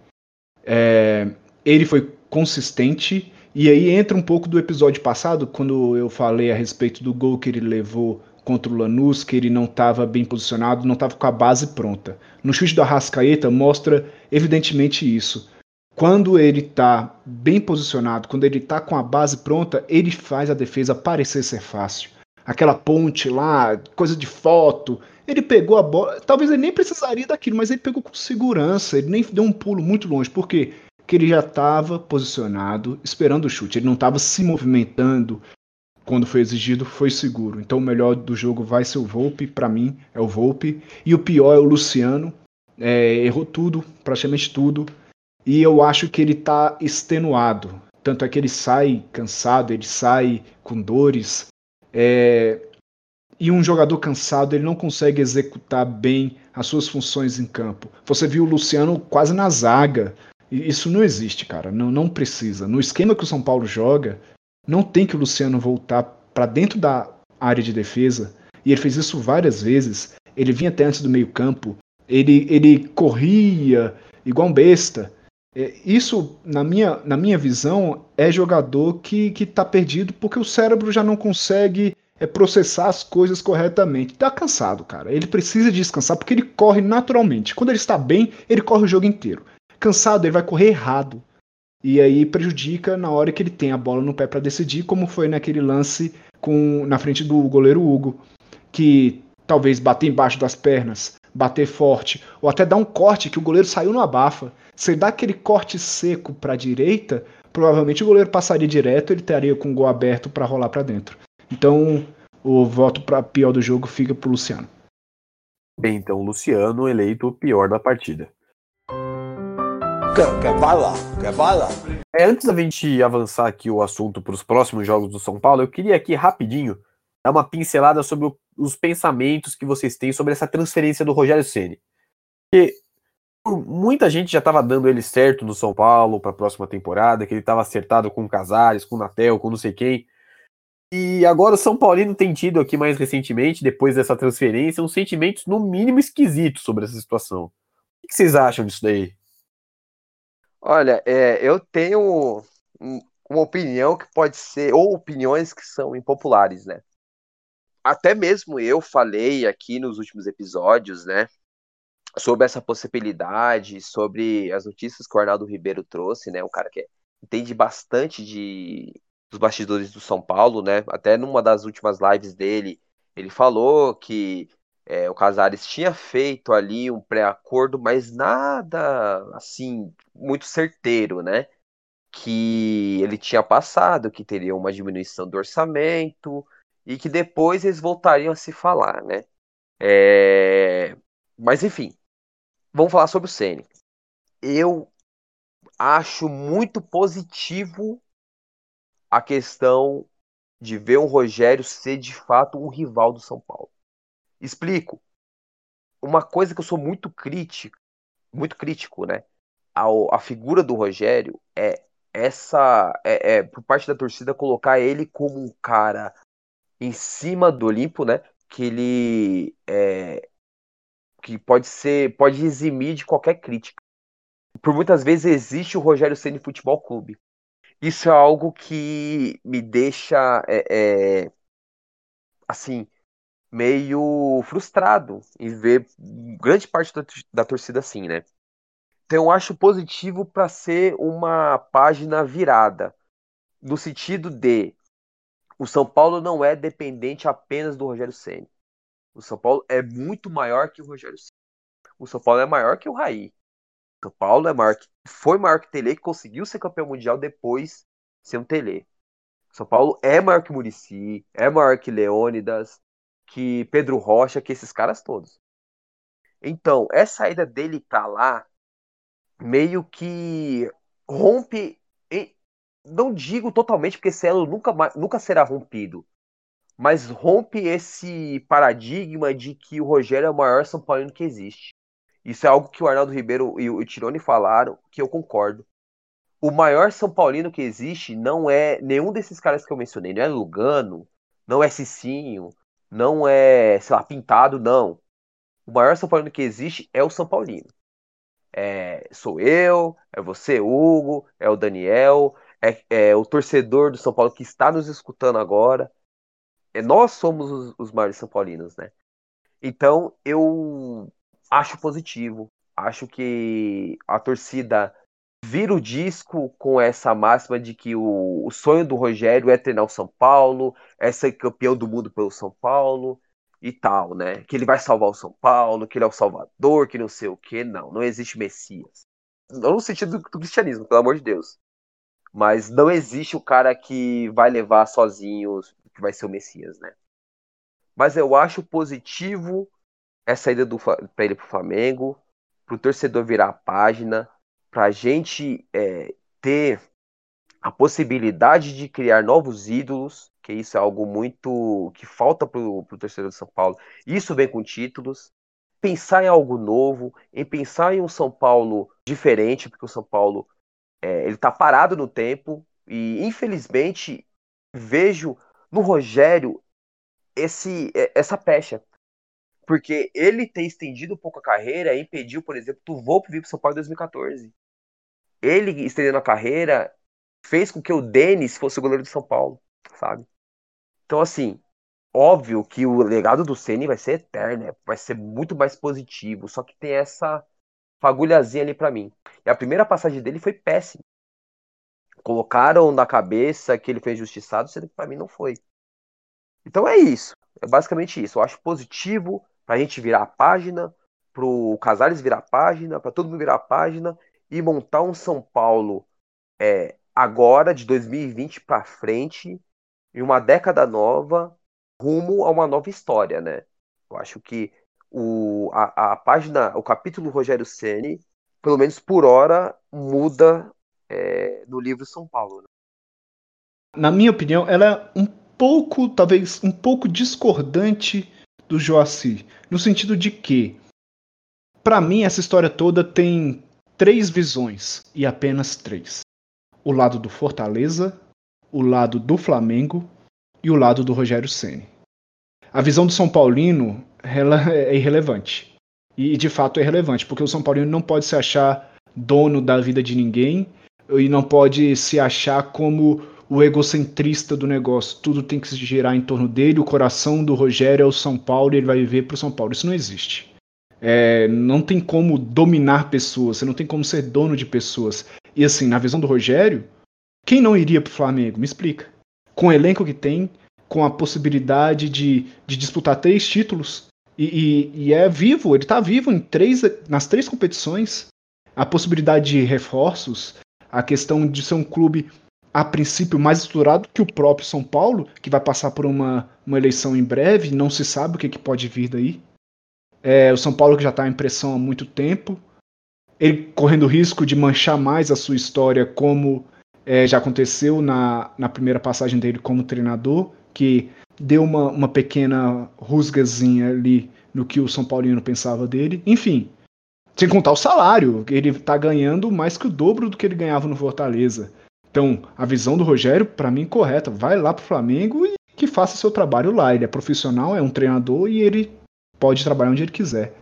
É, ele foi consistente, e aí entra um pouco do episódio passado, quando eu falei a respeito do gol que ele levou contra o Lanús, que ele não estava bem posicionado, não estava com a base pronta. No chute do Arrascaeta mostra evidentemente isso. Quando ele está bem posicionado, quando ele está com a base pronta, ele faz a defesa parecer ser fácil aquela ponte lá, coisa de foto. Ele pegou a bola, talvez ele nem precisaria daquilo, mas ele pegou com segurança, ele nem deu um pulo muito longe? Porque ele já estava posicionado, esperando o chute, ele não estava se movimentando. Quando foi exigido, foi seguro. Então o melhor do jogo vai ser o Volpe, para mim é o Volpe. E o pior é o Luciano. É, errou tudo, praticamente tudo. E eu acho que ele está extenuado. Tanto é que ele sai cansado, ele sai com dores, é, e um jogador cansado ele não consegue executar bem as suas funções em campo. Você viu o Luciano quase na zaga. Isso não existe, cara. Não, não precisa. No esquema que o São Paulo joga, não tem que o Luciano voltar para dentro da área de defesa. E ele fez isso várias vezes. Ele vinha até antes do meio-campo. Ele, ele corria igual um besta. É, isso, na minha, na minha visão, é jogador que está perdido porque o cérebro já não consegue é, processar as coisas corretamente. Está cansado, cara. Ele precisa descansar porque ele corre naturalmente. Quando ele está bem, ele corre o jogo inteiro. Cansado, ele vai correr errado. E aí prejudica na hora que ele tem a bola no pé para decidir, como foi naquele lance com na frente do goleiro Hugo, que talvez bater embaixo das pernas, bater forte, ou até dar um corte que o goleiro saiu no abafa. Se dá aquele corte seco para a direita, provavelmente o goleiro passaria direto, ele estaria com o gol aberto para rolar para dentro. Então, o, voto para pior do jogo fica pro Luciano. Bem, então, Luciano eleito o pior da partida. Quer, quer bala? Quer bala? É, antes da gente avançar aqui o assunto para os próximos jogos do São Paulo, eu queria aqui rapidinho dar uma pincelada sobre o, os pensamentos que vocês têm sobre essa transferência do Rogério Ceni. Porque muita gente já estava dando ele certo no São Paulo para a próxima temporada, que ele estava acertado com o Casares, com o Natel, com não sei quem. E agora o São Paulino tem tido aqui mais recentemente, depois dessa transferência, uns sentimentos no mínimo esquisitos sobre essa situação. O que vocês acham disso daí? Olha, é, eu tenho uma opinião que pode ser, ou opiniões que são impopulares, né? Até mesmo eu falei aqui nos últimos episódios, né? Sobre essa possibilidade, sobre as notícias que o Arnaldo Ribeiro trouxe, né? Um cara que entende bastante de, dos bastidores do São Paulo, né? Até numa das últimas lives dele, ele falou que é, o Casares tinha feito ali um pré-acordo, mas nada assim muito certeiro, né? Que ele tinha passado, que teria uma diminuição do orçamento e que depois eles voltariam a se falar, né? É... Mas enfim, vamos falar sobre o Ceni. Eu acho muito positivo a questão de ver o Rogério ser de fato um rival do São Paulo. Explico. Uma coisa que eu sou muito crítico, muito crítico, né? A figura do Rogério é essa, é, é, por parte da torcida, colocar ele como um cara em cima do Olimpo, né? Que ele é, que pode ser, pode eximir de qualquer crítica. Por muitas vezes existe o Rogério Ceni Futebol Clube. Isso é algo que me deixa é, é, assim meio frustrado em ver grande parte da, da torcida assim, né? Então eu acho positivo para ser uma página virada, no sentido de o São Paulo não é dependente apenas do Rogério Ceni. O São Paulo é muito maior que o Rogério Ceni. O São Paulo é maior que o Raí. São Paulo é maior que, foi maior que Tele, que conseguiu ser campeão mundial depois um Tele. São Paulo é maior que Murici, é maior que Leônidas, que Pedro Rocha, que esses caras todos. Então, essa saída dele pra lá meio que rompe. Não digo totalmente, porque esse elo nunca, nunca será rompido. Mas rompe esse paradigma de que o Rogério é o maior São Paulino que existe. Isso é algo que o Arnaldo Ribeiro e o Tirone falaram, que eu concordo. O maior São Paulino que existe não é nenhum desses caras que eu mencionei. Não é Lugano, não é Cicinho, não é, sei lá, pintado, não. O maior São Paulino que existe é o São Paulino. É, sou eu, é você, Hugo, é o Daniel, é, é, o torcedor do São Paulo que está nos escutando agora. É, nós somos os, os maiores São Paulinos, né? Então eu acho positivo. Acho que a torcida vira o disco com essa máxima de que o, o sonho do Rogério é treinar o São Paulo, é ser campeão do mundo pelo São Paulo e tal, né? Que ele vai salvar o São Paulo, que ele é o salvador, que não sei o que. Não, não existe Messias. Não no sentido do, do cristianismo, pelo amor de Deus. Mas não existe o cara que vai levar sozinho, que vai ser o Messias, né? Mas eu acho positivo essa ida para ele pro Flamengo, pro torcedor virar a página, para a gente é, ter a possibilidade de criar novos ídolos, que isso é algo muito que falta para o torcedor de São Paulo. Isso vem com títulos. Pensar em algo novo, em pensar em um São Paulo diferente, porque o São Paulo é, ele está parado no tempo e infelizmente vejo no Rogério esse essa pecha porque ele ter estendido um pouco a carreira impediu, por exemplo, do Volpe vir para São Paulo em 2014. Ele estendendo a carreira fez com que o Denis fosse o goleiro de São Paulo, sabe? Então, assim, óbvio que o legado do Ceni vai ser eterno, né? vai ser muito mais positivo, só que tem essa fagulhazinha ali para mim. E a primeira passagem dele foi péssima. Colocaram na cabeça que ele foi injustiçado, sendo que para mim não foi. Então é isso. É basicamente isso. Eu acho positivo para a gente virar a página, para o Casares virar a página, para todo mundo virar a página e montar um São Paulo é, agora, de 2020 para frente, em uma década nova, rumo a uma nova história, né? Eu acho que o, a, a página, o capítulo Rogério Ceni, pelo menos por hora, muda é, no livro São Paulo. Né? Na minha opinião, ela é um pouco, talvez um pouco discordante do Joaci, no sentido de que, para mim, essa história toda tem três visões e apenas três: o lado do Fortaleza, o lado do Flamengo e o lado do Rogério Ceni. A visão do São Paulino ela é irrelevante. E de fato é irrelevante, porque o São Paulino não pode se achar dono da vida de ninguém e não pode se achar como o egocentrista do negócio. Tudo tem que se girar em torno dele. O coração do Rogério é o São Paulo e ele vai viver para o São Paulo. Isso não existe. É, não tem como dominar pessoas, você não tem como ser dono de pessoas. E assim, na visão do Rogério, quem não iria para o Flamengo? Me explica. Com o elenco que tem, com a possibilidade de, de disputar três títulos, e, e, e é vivo, ele está vivo em três, nas três competições. A possibilidade de reforços, a questão de ser um clube a princípio mais estruturado que o próprio São Paulo, que vai passar por uma, uma eleição em breve, não se sabe o que, que pode vir daí. É, o São Paulo que já está em pressão há muito tempo, ele correndo risco de manchar mais a sua história, como é, já aconteceu na, na primeira passagem dele como treinador, que deu uma, uma pequena rusgazinha ali no que o São Paulino pensava dele. Enfim, sem contar o salário, ele está ganhando mais que o dobro do que ele ganhava no Fortaleza. Então, a visão do Rogério, para mim, correta. Vai lá pro Flamengo e que faça seu trabalho lá. Ele é profissional, é um treinador e ele pode trabalhar onde ele quiser.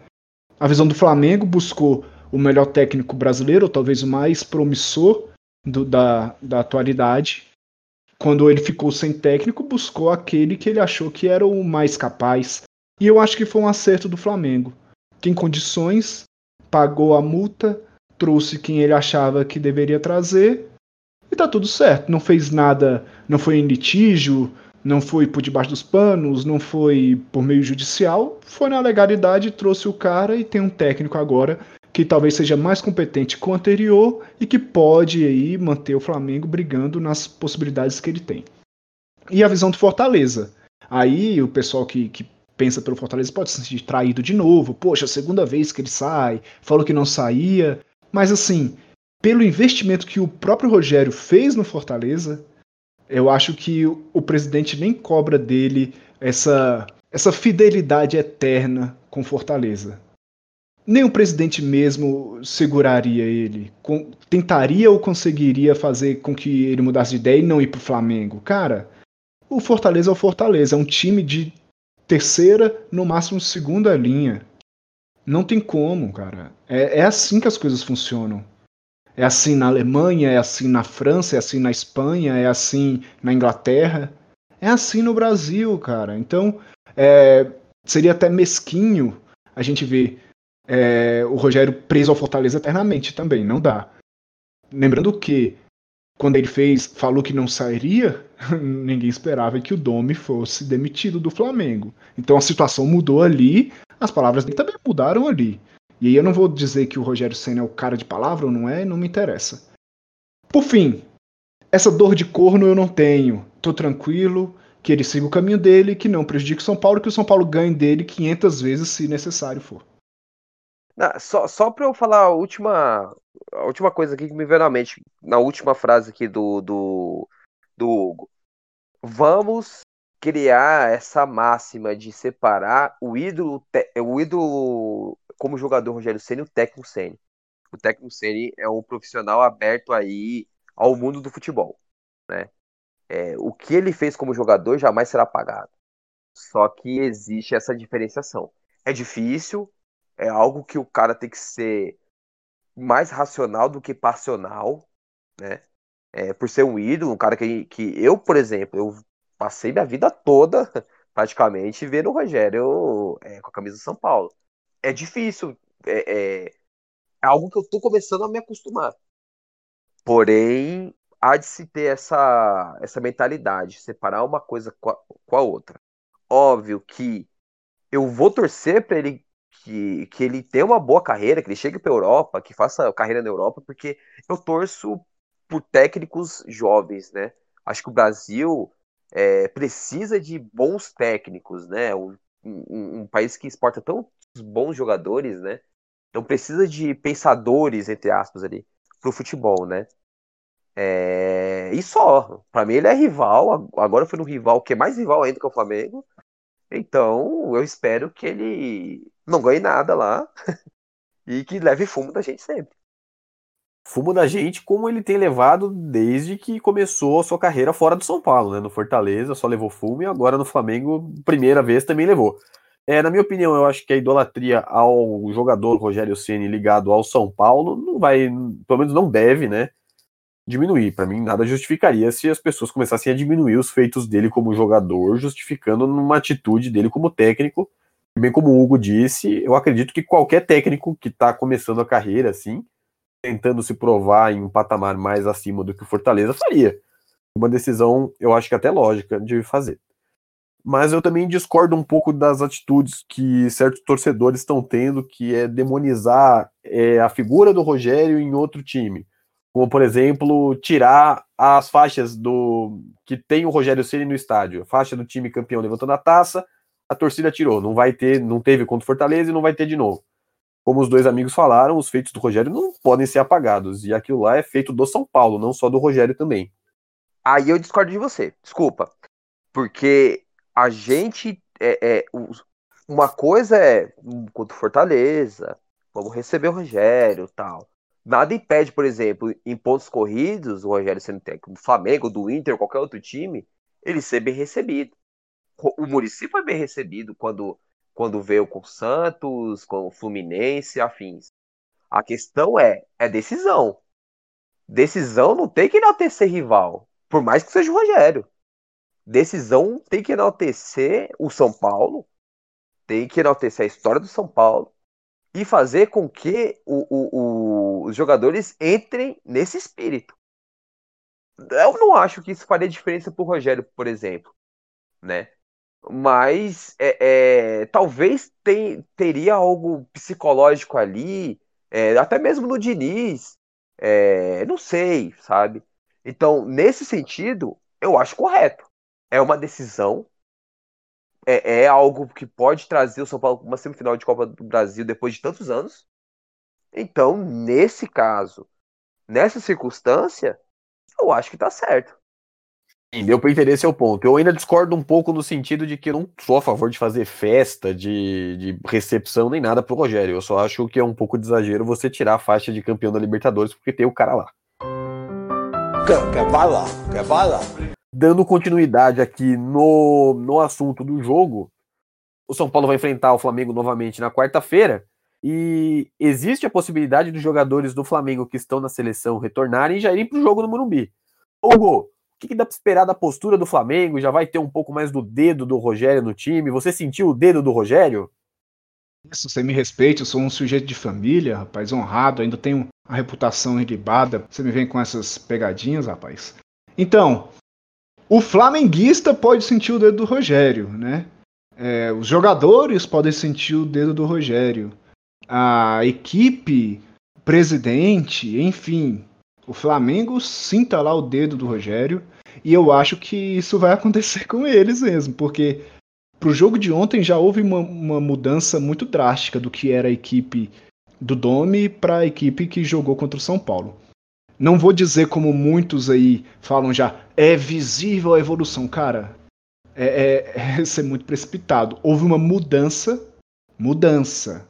A visão do Flamengo buscou o melhor técnico brasileiro, ou talvez o mais promissor do, da, da atualidade. Quando ele ficou sem técnico, buscou aquele que ele achou que era o mais capaz. E eu acho que foi um acerto do Flamengo. Tem condições, pagou a multa, trouxe quem ele achava que deveria trazer tá tudo certo. Não fez nada, não foi em litígio, não foi por debaixo dos panos, não foi por meio judicial, foi na legalidade, trouxe o cara e tem um técnico agora que talvez seja mais competente que o anterior e que pode aí manter o Flamengo brigando nas possibilidades que ele tem. E a visão do Fortaleza. Aí o pessoal que, que pensa pelo Fortaleza pode se sentir traído de novo. Poxa, segunda vez que ele sai, falou que não saía. Mas assim, pelo investimento que o próprio Rogério fez no Fortaleza, eu acho que o presidente nem cobra dele essa, essa fidelidade eterna com Fortaleza. Nem o presidente mesmo seguraria ele. Com, tentaria ou conseguiria fazer com que ele mudasse de ideia e não ir para o Flamengo. Cara, o Fortaleza é o Fortaleza. É um time de terceira, no máximo segunda linha. Não tem como, cara. É, é assim que as coisas funcionam. É assim na Alemanha, é assim na França, é assim na Espanha, é assim na Inglaterra. É assim no Brasil, cara. Então, é, seria até mesquinho a gente ver é, o Rogério preso ao Fortaleza eternamente também. Não dá. Lembrando que quando ele fez, falou que não sairia, [laughs] ninguém esperava que o Domi fosse demitido do Flamengo. Então a situação mudou ali, as palavras dele também mudaram ali. E aí eu não vou dizer que o Rogério Senna é o cara de palavra ou não é, não me interessa. Por fim, essa dor de corno eu não tenho. Tô tranquilo, que ele siga o caminho dele, que não prejudique o São Paulo, que o São Paulo ganhe dele 500 vezes se necessário for. Não, só só para eu falar a última, a última coisa aqui que me veio na mente, na última frase aqui do, do, do Hugo. Vamos criar essa máxima de separar o ídolo, o ídolo como jogador Rogério Ceni, o técnico Ceni. O técnico Ceni é um profissional aberto aí ao mundo do futebol, né? É, o que ele fez como jogador jamais será pagado. Só que existe essa diferenciação. É difícil, é algo que o cara tem que ser mais racional do que passional, né? É, por ser um ídolo, um cara que, que eu, por exemplo, eu passei minha vida toda [laughs] praticamente vendo o Rogério é, com a camisa do São Paulo é difícil. É, é, é, algo que eu tô começando a me acostumar. Porém, há de se ter essa, essa mentalidade, separar uma coisa com a, com a outra. Óbvio que eu vou torcer para ele que, que ele tenha uma boa carreira, que ele chegue para Europa, que faça carreira na Europa, porque eu torço por técnicos jovens, né? Acho que o Brasil é, precisa de bons técnicos, né? Um, um, um, país que exporta tão bons jogadores, né? Então precisa de pensadores, entre aspas, ali, pro futebol, né? É... E só. Para mim ele é rival. Agora foi no rival que é mais rival ainda que o Flamengo. Então eu espero que ele não ganhe nada lá [laughs] e que leve fumo da gente sempre. Fumo da gente, como ele tem levado desde que começou a sua carreira fora do São Paulo, né? No Fortaleza só levou fumo e agora no Flamengo, primeira vez, também levou. É, na minha opinião, eu acho que a idolatria ao jogador Rogério Ceni ligado ao São Paulo não vai, pelo menos não deve, né? Diminuir. Para mim, nada justificaria se as pessoas começassem a diminuir os feitos dele como jogador, justificando numa atitude dele como técnico. Bem como o Hugo disse, eu acredito que qualquer técnico que está começando a carreira assim, tentando se provar em um patamar mais acima do que o Fortaleza faria. Uma decisão, eu acho que até lógica de fazer mas eu também discordo um pouco das atitudes que certos torcedores estão tendo, que é demonizar é, a figura do Rogério em outro time. Como, por exemplo, tirar as faixas do que tem o Rogério Ceni no estádio. A faixa do time campeão levantando a taça, a torcida tirou. Não vai ter, não teve contra o Fortaleza e não vai ter de novo. Como os dois amigos falaram, os feitos do Rogério não podem ser apagados. E aquilo lá é feito do São Paulo, não só do Rogério também. Aí eu discordo de você, desculpa. Porque a gente. É, é, uma coisa é contra o Fortaleza, vamos receber o Rogério tal. Nada impede, por exemplo, em pontos corridos, o Rogério sendo técnico do Flamengo, do Inter, qualquer outro time, ele ser bem recebido. O Murici foi bem recebido quando, quando veio com o Santos, com o Fluminense, afins. A questão é, é decisão. Decisão não tem que enaltecer rival, por mais que seja o Rogério decisão tem que enaltecer o São Paulo, tem que enaltecer a história do São Paulo e fazer com que o, o, o, os jogadores entrem nesse espírito. Eu não acho que isso faria diferença para o Rogério, por exemplo, né? Mas é, é, talvez tem, teria algo psicológico ali, é, até mesmo no Diniz, é, não sei, sabe? Então, nesse sentido, eu acho correto é uma decisão, é, é algo que pode trazer o São Paulo para uma semifinal de Copa do Brasil depois de tantos anos. Então, nesse caso, nessa circunstância, eu acho que tá certo. Deu para entender esse é o ponto. Eu ainda discordo um pouco no sentido de que eu não sou a favor de fazer festa, de, de recepção, nem nada pro Rogério. Eu só acho que é um pouco de exagero você tirar a faixa de campeão da Libertadores porque tem o cara lá. Quer, quer bala? Quer bala? Dando continuidade aqui no, no assunto do jogo, o São Paulo vai enfrentar o Flamengo novamente na quarta-feira. E existe a possibilidade dos jogadores do Flamengo que estão na seleção retornarem e já irem para o jogo no Morumbi. Hugo, o que, que dá para esperar da postura do Flamengo? Já vai ter um pouco mais do dedo do Rogério no time? Você sentiu o dedo do Rogério? Isso, você me respeite, eu sou um sujeito de família, rapaz, honrado, ainda tenho a reputação irribada. Você me vem com essas pegadinhas, rapaz. Então, o flamenguista pode sentir o dedo do Rogério, né? É, os jogadores podem sentir o dedo do Rogério. A equipe, presidente, enfim. O Flamengo sinta lá o dedo do Rogério. E eu acho que isso vai [laughs] acontecer com eles mesmo, porque pro jogo de ontem já houve uma, uma mudança muito drástica do que era a equipe do Domi para a equipe que jogou contra o São Paulo. Não vou dizer como muitos aí falam já, é visível a evolução. Cara, é, é, é ser muito precipitado. Houve uma mudança, mudança.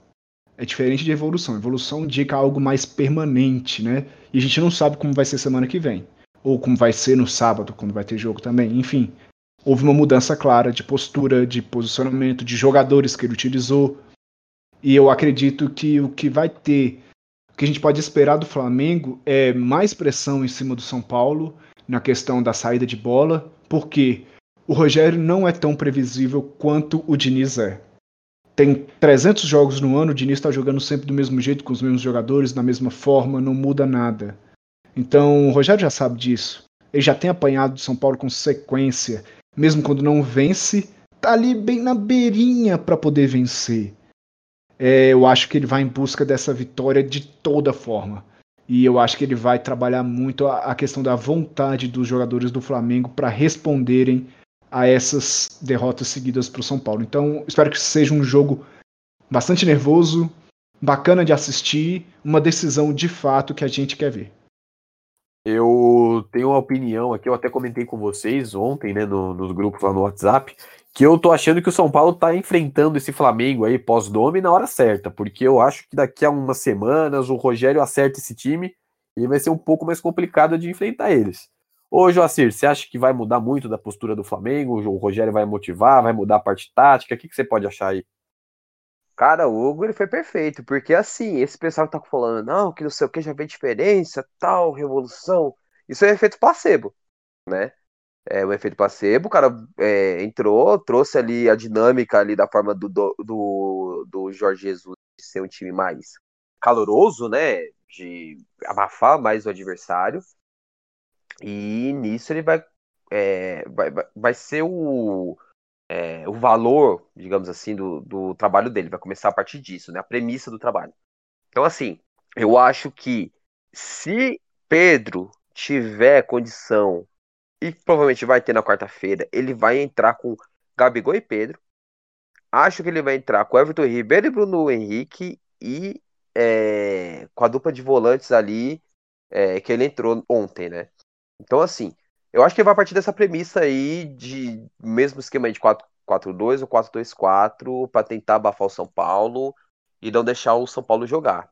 É diferente de evolução. Evolução indica algo mais permanente, né? E a gente não sabe como vai ser semana que vem. Ou como vai ser no sábado, quando vai ter jogo também. Enfim, houve uma mudança clara de postura, de posicionamento, de jogadores que ele utilizou. E eu acredito que o que vai ter que a gente pode esperar do Flamengo é mais pressão em cima do São Paulo na questão da saída de bola, porque o Rogério não é tão previsível quanto o Diniz é. Tem 300 jogos no ano, o Diniz está jogando sempre do mesmo jeito, com os mesmos jogadores, da mesma forma, não muda nada. Então o Rogério já sabe disso. Ele já tem apanhado do São Paulo com sequência. Mesmo quando não vence, tá ali bem na beirinha para poder vencer é, eu acho que ele vai em busca dessa vitória de toda forma. E eu acho que ele vai trabalhar muito a, a questão da vontade dos jogadores do Flamengo para responderem a essas derrotas seguidas para o São Paulo. Então, espero que seja um jogo bastante nervoso, bacana de assistir, uma decisão de fato que a gente quer ver. Eu tenho uma opinião aqui, eu até comentei com vocês ontem, né, no, nos grupos lá no WhatsApp, que eu tô achando que o São Paulo tá enfrentando esse Flamengo aí pós-dome na hora certa, porque eu acho que daqui a umas semanas o Rogério acerta esse time e vai ser um pouco mais complicado de enfrentar eles. Ô, Joacir, você acha que vai mudar muito da postura do Flamengo? O Rogério vai motivar, vai mudar a parte tática? O que, que você pode achar aí? Cara, o Hugo ele foi perfeito, porque assim, esse pessoal que tá falando, não, que não sei o que já vê diferença, tal, revolução, isso é efeito placebo, né? É o efeito placebo, o cara é, entrou, trouxe ali a dinâmica ali da forma do, do, do Jorge Jesus de ser um time mais caloroso, né? De abafar mais o adversário. E nisso ele vai, é, vai, vai ser o, é, o valor, digamos assim, do, do trabalho dele. Vai começar a partir disso, né? A premissa do trabalho. Então, assim, eu acho que se Pedro tiver condição, e provavelmente vai ter na quarta-feira, ele vai entrar com Gabigol e Pedro. Acho que ele vai entrar com Everton Ribeiro e Bruno Henrique e é, com a dupla de volantes ali é, que ele entrou ontem, né? Então, assim, eu acho que ele vai partir dessa premissa aí de mesmo esquema de 4-4-2 ou 4-2-4 para tentar abafar o São Paulo e não deixar o São Paulo jogar.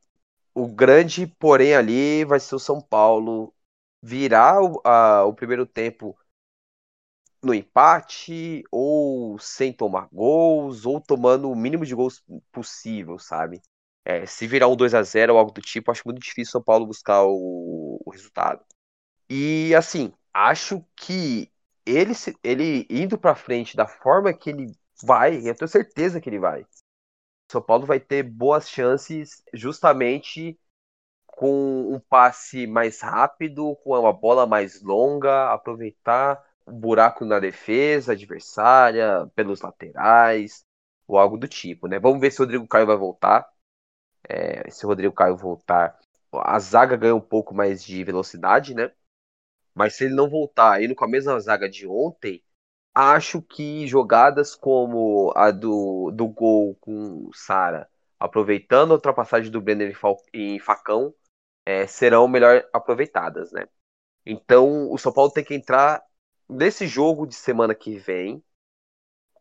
O grande, porém, ali vai ser o São Paulo virar o, a, o primeiro tempo no empate, ou sem tomar gols, ou tomando o mínimo de gols possível, sabe? É, se virar um 2 a 0 ou algo do tipo, acho muito difícil São Paulo buscar o, o resultado. E assim, acho que ele, ele indo para frente da forma que ele vai, eu tenho certeza que ele vai. São Paulo vai ter boas chances justamente com um passe mais rápido, com uma bola mais longa, aproveitar o buraco na defesa adversária, pelos laterais, ou algo do tipo, né? Vamos ver se o Rodrigo Caio vai voltar. É, se o Rodrigo Caio voltar, a zaga ganha um pouco mais de velocidade, né? Mas se ele não voltar indo com a mesma zaga de ontem, acho que jogadas como a do, do gol com o Sara, aproveitando a ultrapassagem do Brenner em facão, é, serão melhor aproveitadas, né? Então o São Paulo tem que entrar nesse jogo de semana que vem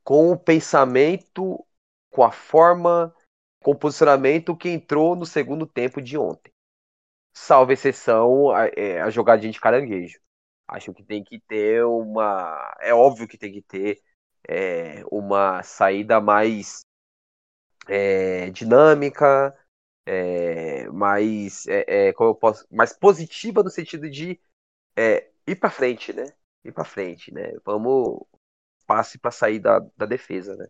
com o pensamento, com a forma, com o posicionamento que entrou no segundo tempo de ontem. Salvo exceção a, é, a jogadinha de caranguejo. Acho que tem que ter uma. É óbvio que tem que ter é, uma saída mais é, dinâmica, é, mais, é, é, como eu posso, mais positiva no sentido de é, ir para frente, né? Ir para frente, né? Vamos passe para sair da, da defesa, né?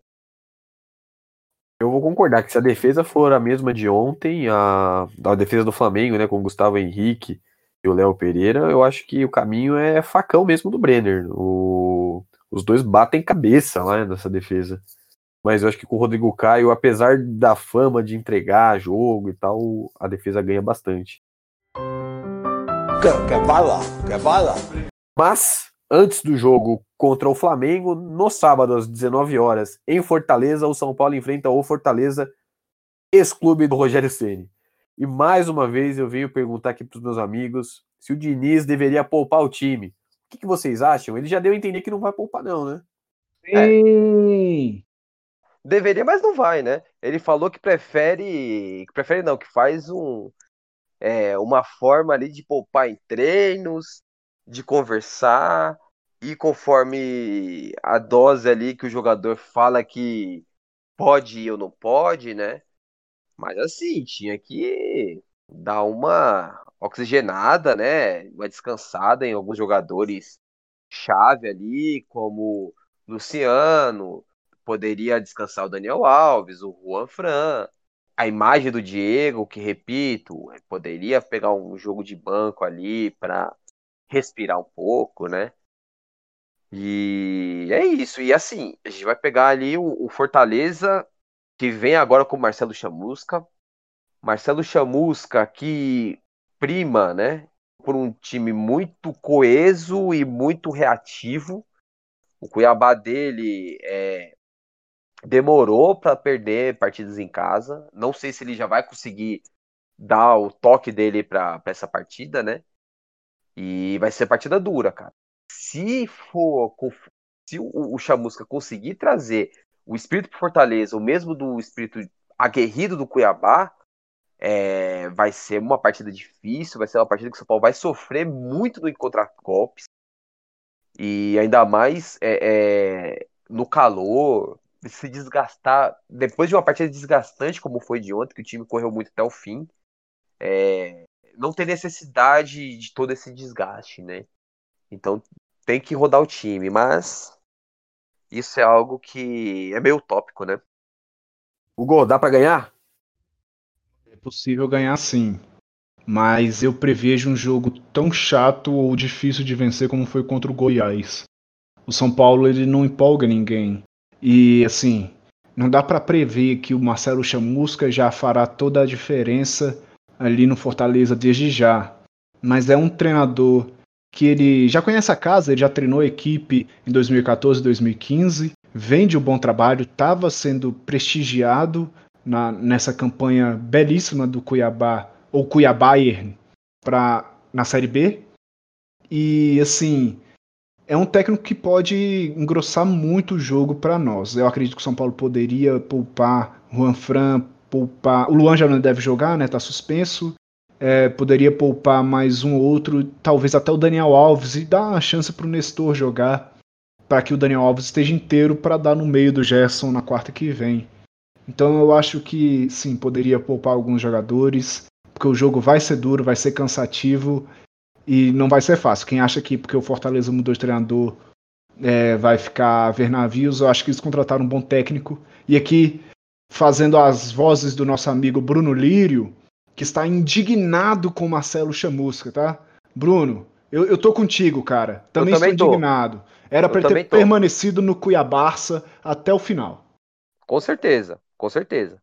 Eu vou concordar que se a defesa for a mesma de ontem, a, a defesa do Flamengo, né, com o Gustavo Henrique e o Léo Pereira, eu acho que o caminho é facão mesmo do Brenner. O, os dois batem cabeça lá nessa defesa. Mas eu acho que com o Rodrigo Caio, apesar da fama de entregar jogo e tal, a defesa ganha bastante. Quer, quer bala? Quer bala? Mas, antes do jogo contra o Flamengo, no sábado às 19 horas, em Fortaleza, o São Paulo enfrenta o Fortaleza, ex-clube do Rogério Ceni. E mais uma vez eu venho perguntar aqui para os meus amigos se o Diniz deveria poupar o time. O que, que, vocês acham? Ele já deu a entender que não vai poupar, não, né? Sim. Deveria, mas não vai, né? Ele falou que prefere. Que prefere não, que faz um, é, uma forma ali de poupar em treinos, de conversar, e conforme a dose ali que o jogador fala que pode ou não pode, né? Mas assim, tinha que dar uma oxigenada, né? Uma descansada em alguns jogadores chave ali, como Luciano, poderia descansar o Daniel Alves, o Juan Fran, a imagem do Diego, que repito, poderia pegar um jogo de banco ali para respirar um pouco, né? E é isso. E assim, a gente vai pegar ali o, o Fortaleza que vem agora com Marcelo Chamusca. Marcelo Chamusca que prima, né, por um time muito coeso e muito reativo. O Cuiabá dele é, demorou para perder partidas em casa. Não sei se ele já vai conseguir dar o toque dele para essa partida, né? E vai ser partida dura, cara. Se for se o, o Chamusca conseguir trazer o espírito pro Fortaleza, o mesmo do espírito aguerrido do Cuiabá, é, vai ser uma partida difícil, vai ser uma partida que o São Paulo vai sofrer muito no encontrar golpes. E ainda mais é, é, no calor, se desgastar. Depois de uma partida desgastante, como foi de ontem, que o time correu muito até o fim, é, não tem necessidade de todo esse desgaste, né? Então tem que rodar o time, mas isso é algo que é meio utópico, né? Hugo, dá para ganhar? É possível ganhar sim. Mas eu prevejo um jogo tão chato ou difícil de vencer como foi contra o Goiás. O São Paulo ele não empolga ninguém. E assim, não dá para prever que o Marcelo Chamusca já fará toda a diferença ali no Fortaleza desde já. Mas é um treinador que ele já conhece a casa, ele já treinou a equipe em 2014, 2015, vende o bom trabalho, estava sendo prestigiado na, nessa campanha belíssima do Cuiabá, ou Cuiabá para na Série B. E assim, é um técnico que pode engrossar muito o jogo para nós. Eu acredito que o São Paulo poderia poupar Juan Fran, poupar. O Luan já não deve jogar, né? Tá suspenso. É, poderia poupar mais um ou outro, talvez até o Daniel Alves, e dar uma chance para o Nestor jogar, para que o Daniel Alves esteja inteiro para dar no meio do Gerson na quarta que vem. Então eu acho que sim, poderia poupar alguns jogadores, porque o jogo vai ser duro, vai ser cansativo e não vai ser fácil. Quem acha que porque o Fortaleza mudou de treinador é, vai ficar a ver navios, eu acho que eles contrataram um bom técnico. E aqui, fazendo as vozes do nosso amigo Bruno Lírio, que está indignado com Marcelo Chamusca, tá? Bruno, eu, eu tô contigo, cara. Também, também estou indignado. Era para ter permanecido no Cuiabarça até o final. Com certeza, com certeza.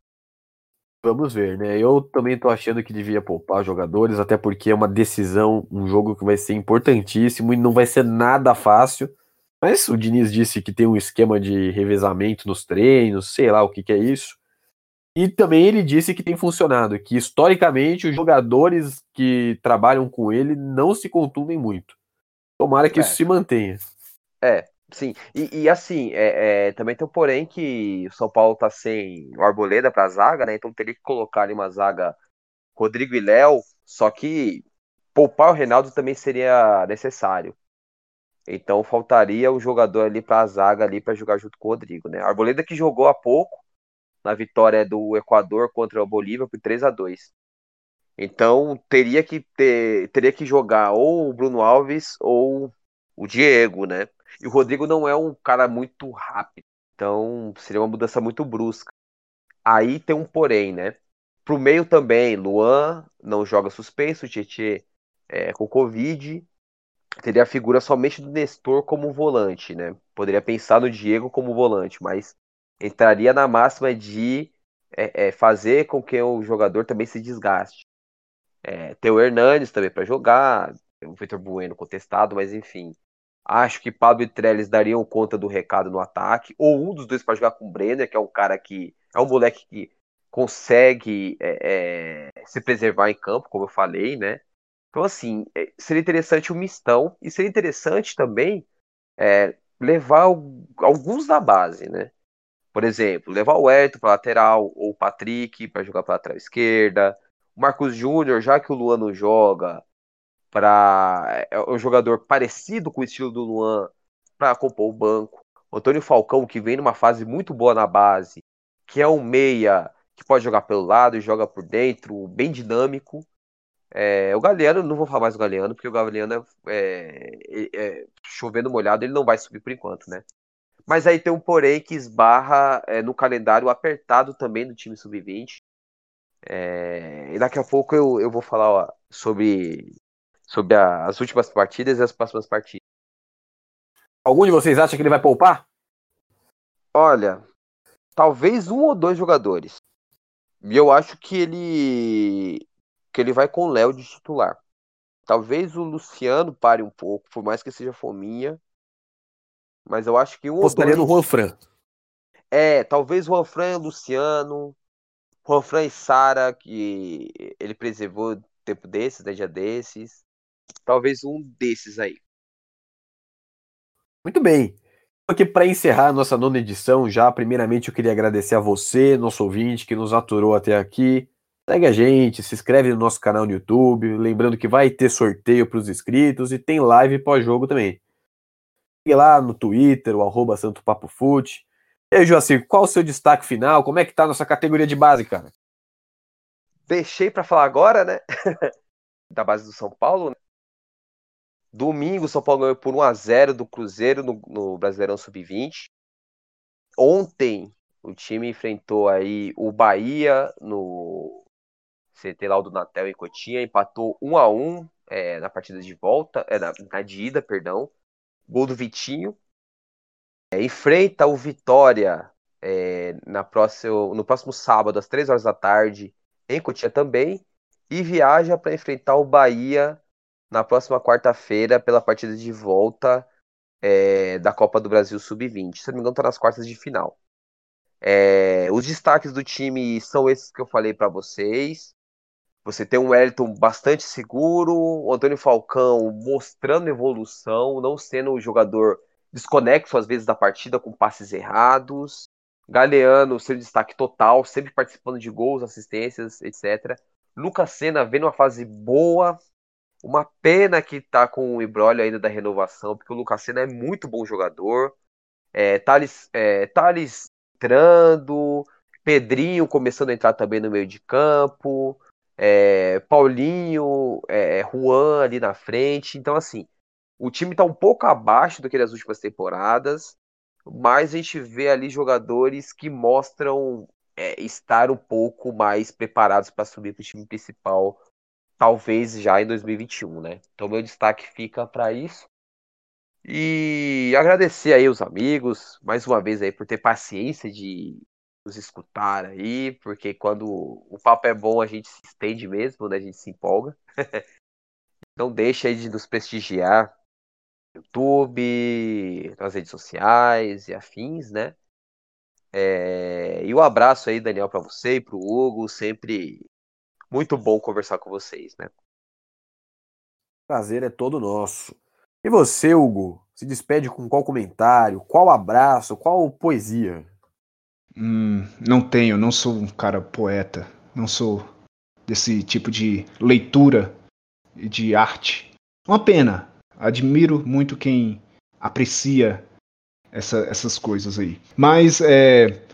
Vamos ver, né? Eu também tô achando que devia poupar jogadores, até porque é uma decisão, um jogo que vai ser importantíssimo e não vai ser nada fácil. Mas o Diniz disse que tem um esquema de revezamento nos treinos, sei lá o que, que é isso. E também ele disse que tem funcionado, que historicamente os jogadores que trabalham com ele não se contundem muito. Tomara que é. isso se mantenha. É, sim. E, e assim, é, é, também tem um porém que o São Paulo tá sem o Arboleda pra zaga, né? Então teria que colocar ali uma zaga Rodrigo e Léo, só que poupar o Reinaldo também seria necessário. Então faltaria o jogador ali pra zaga ali para jogar junto com o Rodrigo, né? Arboleda que jogou há pouco, na vitória do Equador contra o Bolívia por 3 a 2 Então teria que ter, teria que jogar ou o Bruno Alves ou o Diego, né? E o Rodrigo não é um cara muito rápido. Então seria uma mudança muito brusca. Aí tem um porém, né? Pro meio também, Luan não joga suspenso, Tietê é, com Covid. Teria a figura somente do Nestor como volante, né? Poderia pensar no Diego como volante, mas entraria na máxima de é, é, fazer com que o jogador também se desgaste. É, ter o Hernandes também para jogar, o Vitor Bueno contestado, mas enfim. Acho que Pablo e Trellis dariam conta do recado no ataque, ou um dos dois para jogar com o Brenner, que é um cara que é um moleque que consegue é, é, se preservar em campo, como eu falei, né? Então, assim, é, seria interessante o um mistão, e seria interessante também é, levar alguns da base, né? Por exemplo, levar o Everton para lateral ou o Patrick para jogar para lateral esquerda. O Marcos Júnior, já que o Luan não joga, para é um jogador parecido com o estilo do Luan para compor o banco. O Antônio Falcão, que vem numa fase muito boa na base, que é um meia que pode jogar pelo lado e joga por dentro, bem dinâmico. É, o Galeano, não vou falar mais do Galeano, porque o Galeano é, é, é, chovendo molhado, ele não vai subir por enquanto, né? Mas aí tem um porém que esbarra é, no calendário apertado também do time sub-20. É, e daqui a pouco eu, eu vou falar ó, sobre, sobre a, as últimas partidas e as próximas partidas. Algum de vocês acha que ele vai poupar? Olha, talvez um ou dois jogadores. E eu acho que ele que ele vai com o Léo de titular. Talvez o Luciano pare um pouco, por mais que seja fominha. mas eu acho que um Apostaria ou no dois... Juan Fran. É, talvez o Juanfran, Luciano, Juanfran e Sara, que ele preservou tempo desses, né, dia desses. Talvez um desses aí. Muito bem. Aqui para encerrar a nossa nona edição, já primeiramente eu queria agradecer a você, nosso ouvinte, que nos aturou até aqui. Segue a gente, se inscreve no nosso canal no YouTube, lembrando que vai ter sorteio para os inscritos e tem live pós-jogo também. Segue lá no Twitter, o arroba Santo Papo Fute. E aí, Joacir, qual o seu destaque final? Como é que tá a nossa categoria de base, cara? Deixei para falar agora, né? [laughs] da base do São Paulo. Domingo, São Paulo ganhou por 1x0 do Cruzeiro no, no Brasileirão Sub-20. Ontem, o time enfrentou aí o Bahia no CT lá do Natel em Cotinha, empatou 1 a 1 é, na partida de volta, é, na, na de ida, perdão. Gol do Vitinho. É, enfrenta o Vitória é, na próximo, no próximo sábado, às 3 horas da tarde, em Cotia também. E viaja para enfrentar o Bahia na próxima quarta-feira pela partida de volta é, da Copa do Brasil Sub-20. Se não me engano, está nas quartas de final. É, os destaques do time são esses que eu falei para vocês. Você tem um Wellington bastante seguro, o Antônio Falcão mostrando evolução, não sendo um jogador desconexo às vezes da partida com passes errados. Galeano, seu destaque total, sempre participando de gols, assistências, etc. Lucas Senna vendo uma fase boa. Uma pena que tá com o embrólio ainda da renovação, porque o Lucas Senna é muito bom jogador. É, Thales, é, Thales entrando, Pedrinho começando a entrar também no meio de campo, é, Paulinho, é, Juan ali na frente. Então, assim, o time está um pouco abaixo do que das últimas temporadas, mas a gente vê ali jogadores que mostram é, estar um pouco mais preparados para subir para o time principal, talvez já em 2021, né? Então meu destaque fica para isso. E agradecer aí os amigos, mais uma vez aí por ter paciência de nos escutar aí, porque quando o papo é bom a gente se estende mesmo, né? A gente se empolga. [laughs] Não deixa aí de nos prestigiar YouTube, nas redes sociais e afins, né? É... E um abraço aí, Daniel, para você e para o Hugo. Sempre muito bom conversar com vocês, né? Prazer é todo nosso. E você, Hugo, se despede com qual comentário, qual abraço, qual poesia? Hum, não tenho, não sou um cara poeta, não sou desse tipo de leitura e de arte. Uma pena, Admiro muito quem aprecia essa, essas coisas aí. Mas é,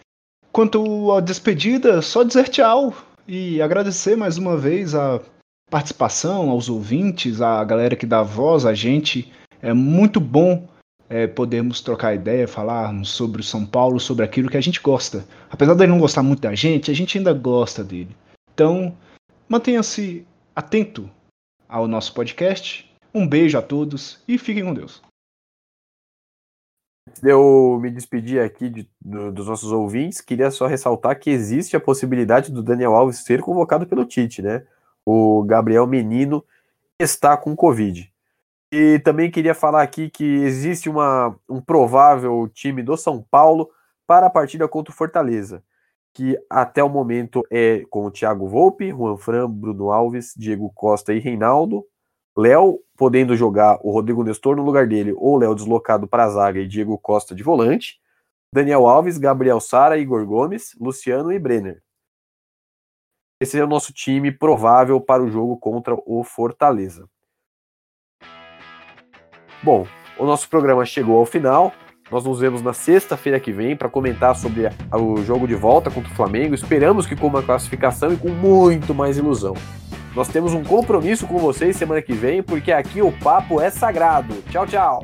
quanto à despedida, só dizer tchau e agradecer mais uma vez a participação, aos ouvintes, a galera que dá voz a gente. É muito bom é, podermos trocar ideia, falarmos sobre o São Paulo, sobre aquilo que a gente gosta. Apesar dele não gostar muito da gente, a gente ainda gosta dele. Então, mantenha-se atento ao nosso podcast um beijo a todos e fiquem com Deus. Antes de eu me despedir aqui de, do, dos nossos ouvintes, queria só ressaltar que existe a possibilidade do Daniel Alves ser convocado pelo Tite, né? O Gabriel Menino está com Covid. E também queria falar aqui que existe uma, um provável time do São Paulo para a partida contra o Fortaleza, que até o momento é com o Thiago Volpe, Juan Fran, Bruno Alves, Diego Costa e Reinaldo, Léo podendo jogar o Rodrigo Nestor no lugar dele, ou Léo deslocado para a zaga e Diego Costa de volante, Daniel Alves, Gabriel Sara, Igor Gomes, Luciano e Brenner. Esse é o nosso time provável para o jogo contra o Fortaleza. Bom, o nosso programa chegou ao final. Nós nos vemos na sexta-feira que vem para comentar sobre o jogo de volta contra o Flamengo. Esperamos que com uma classificação e com muito mais ilusão. Nós temos um compromisso com vocês semana que vem, porque aqui o papo é sagrado. Tchau, tchau.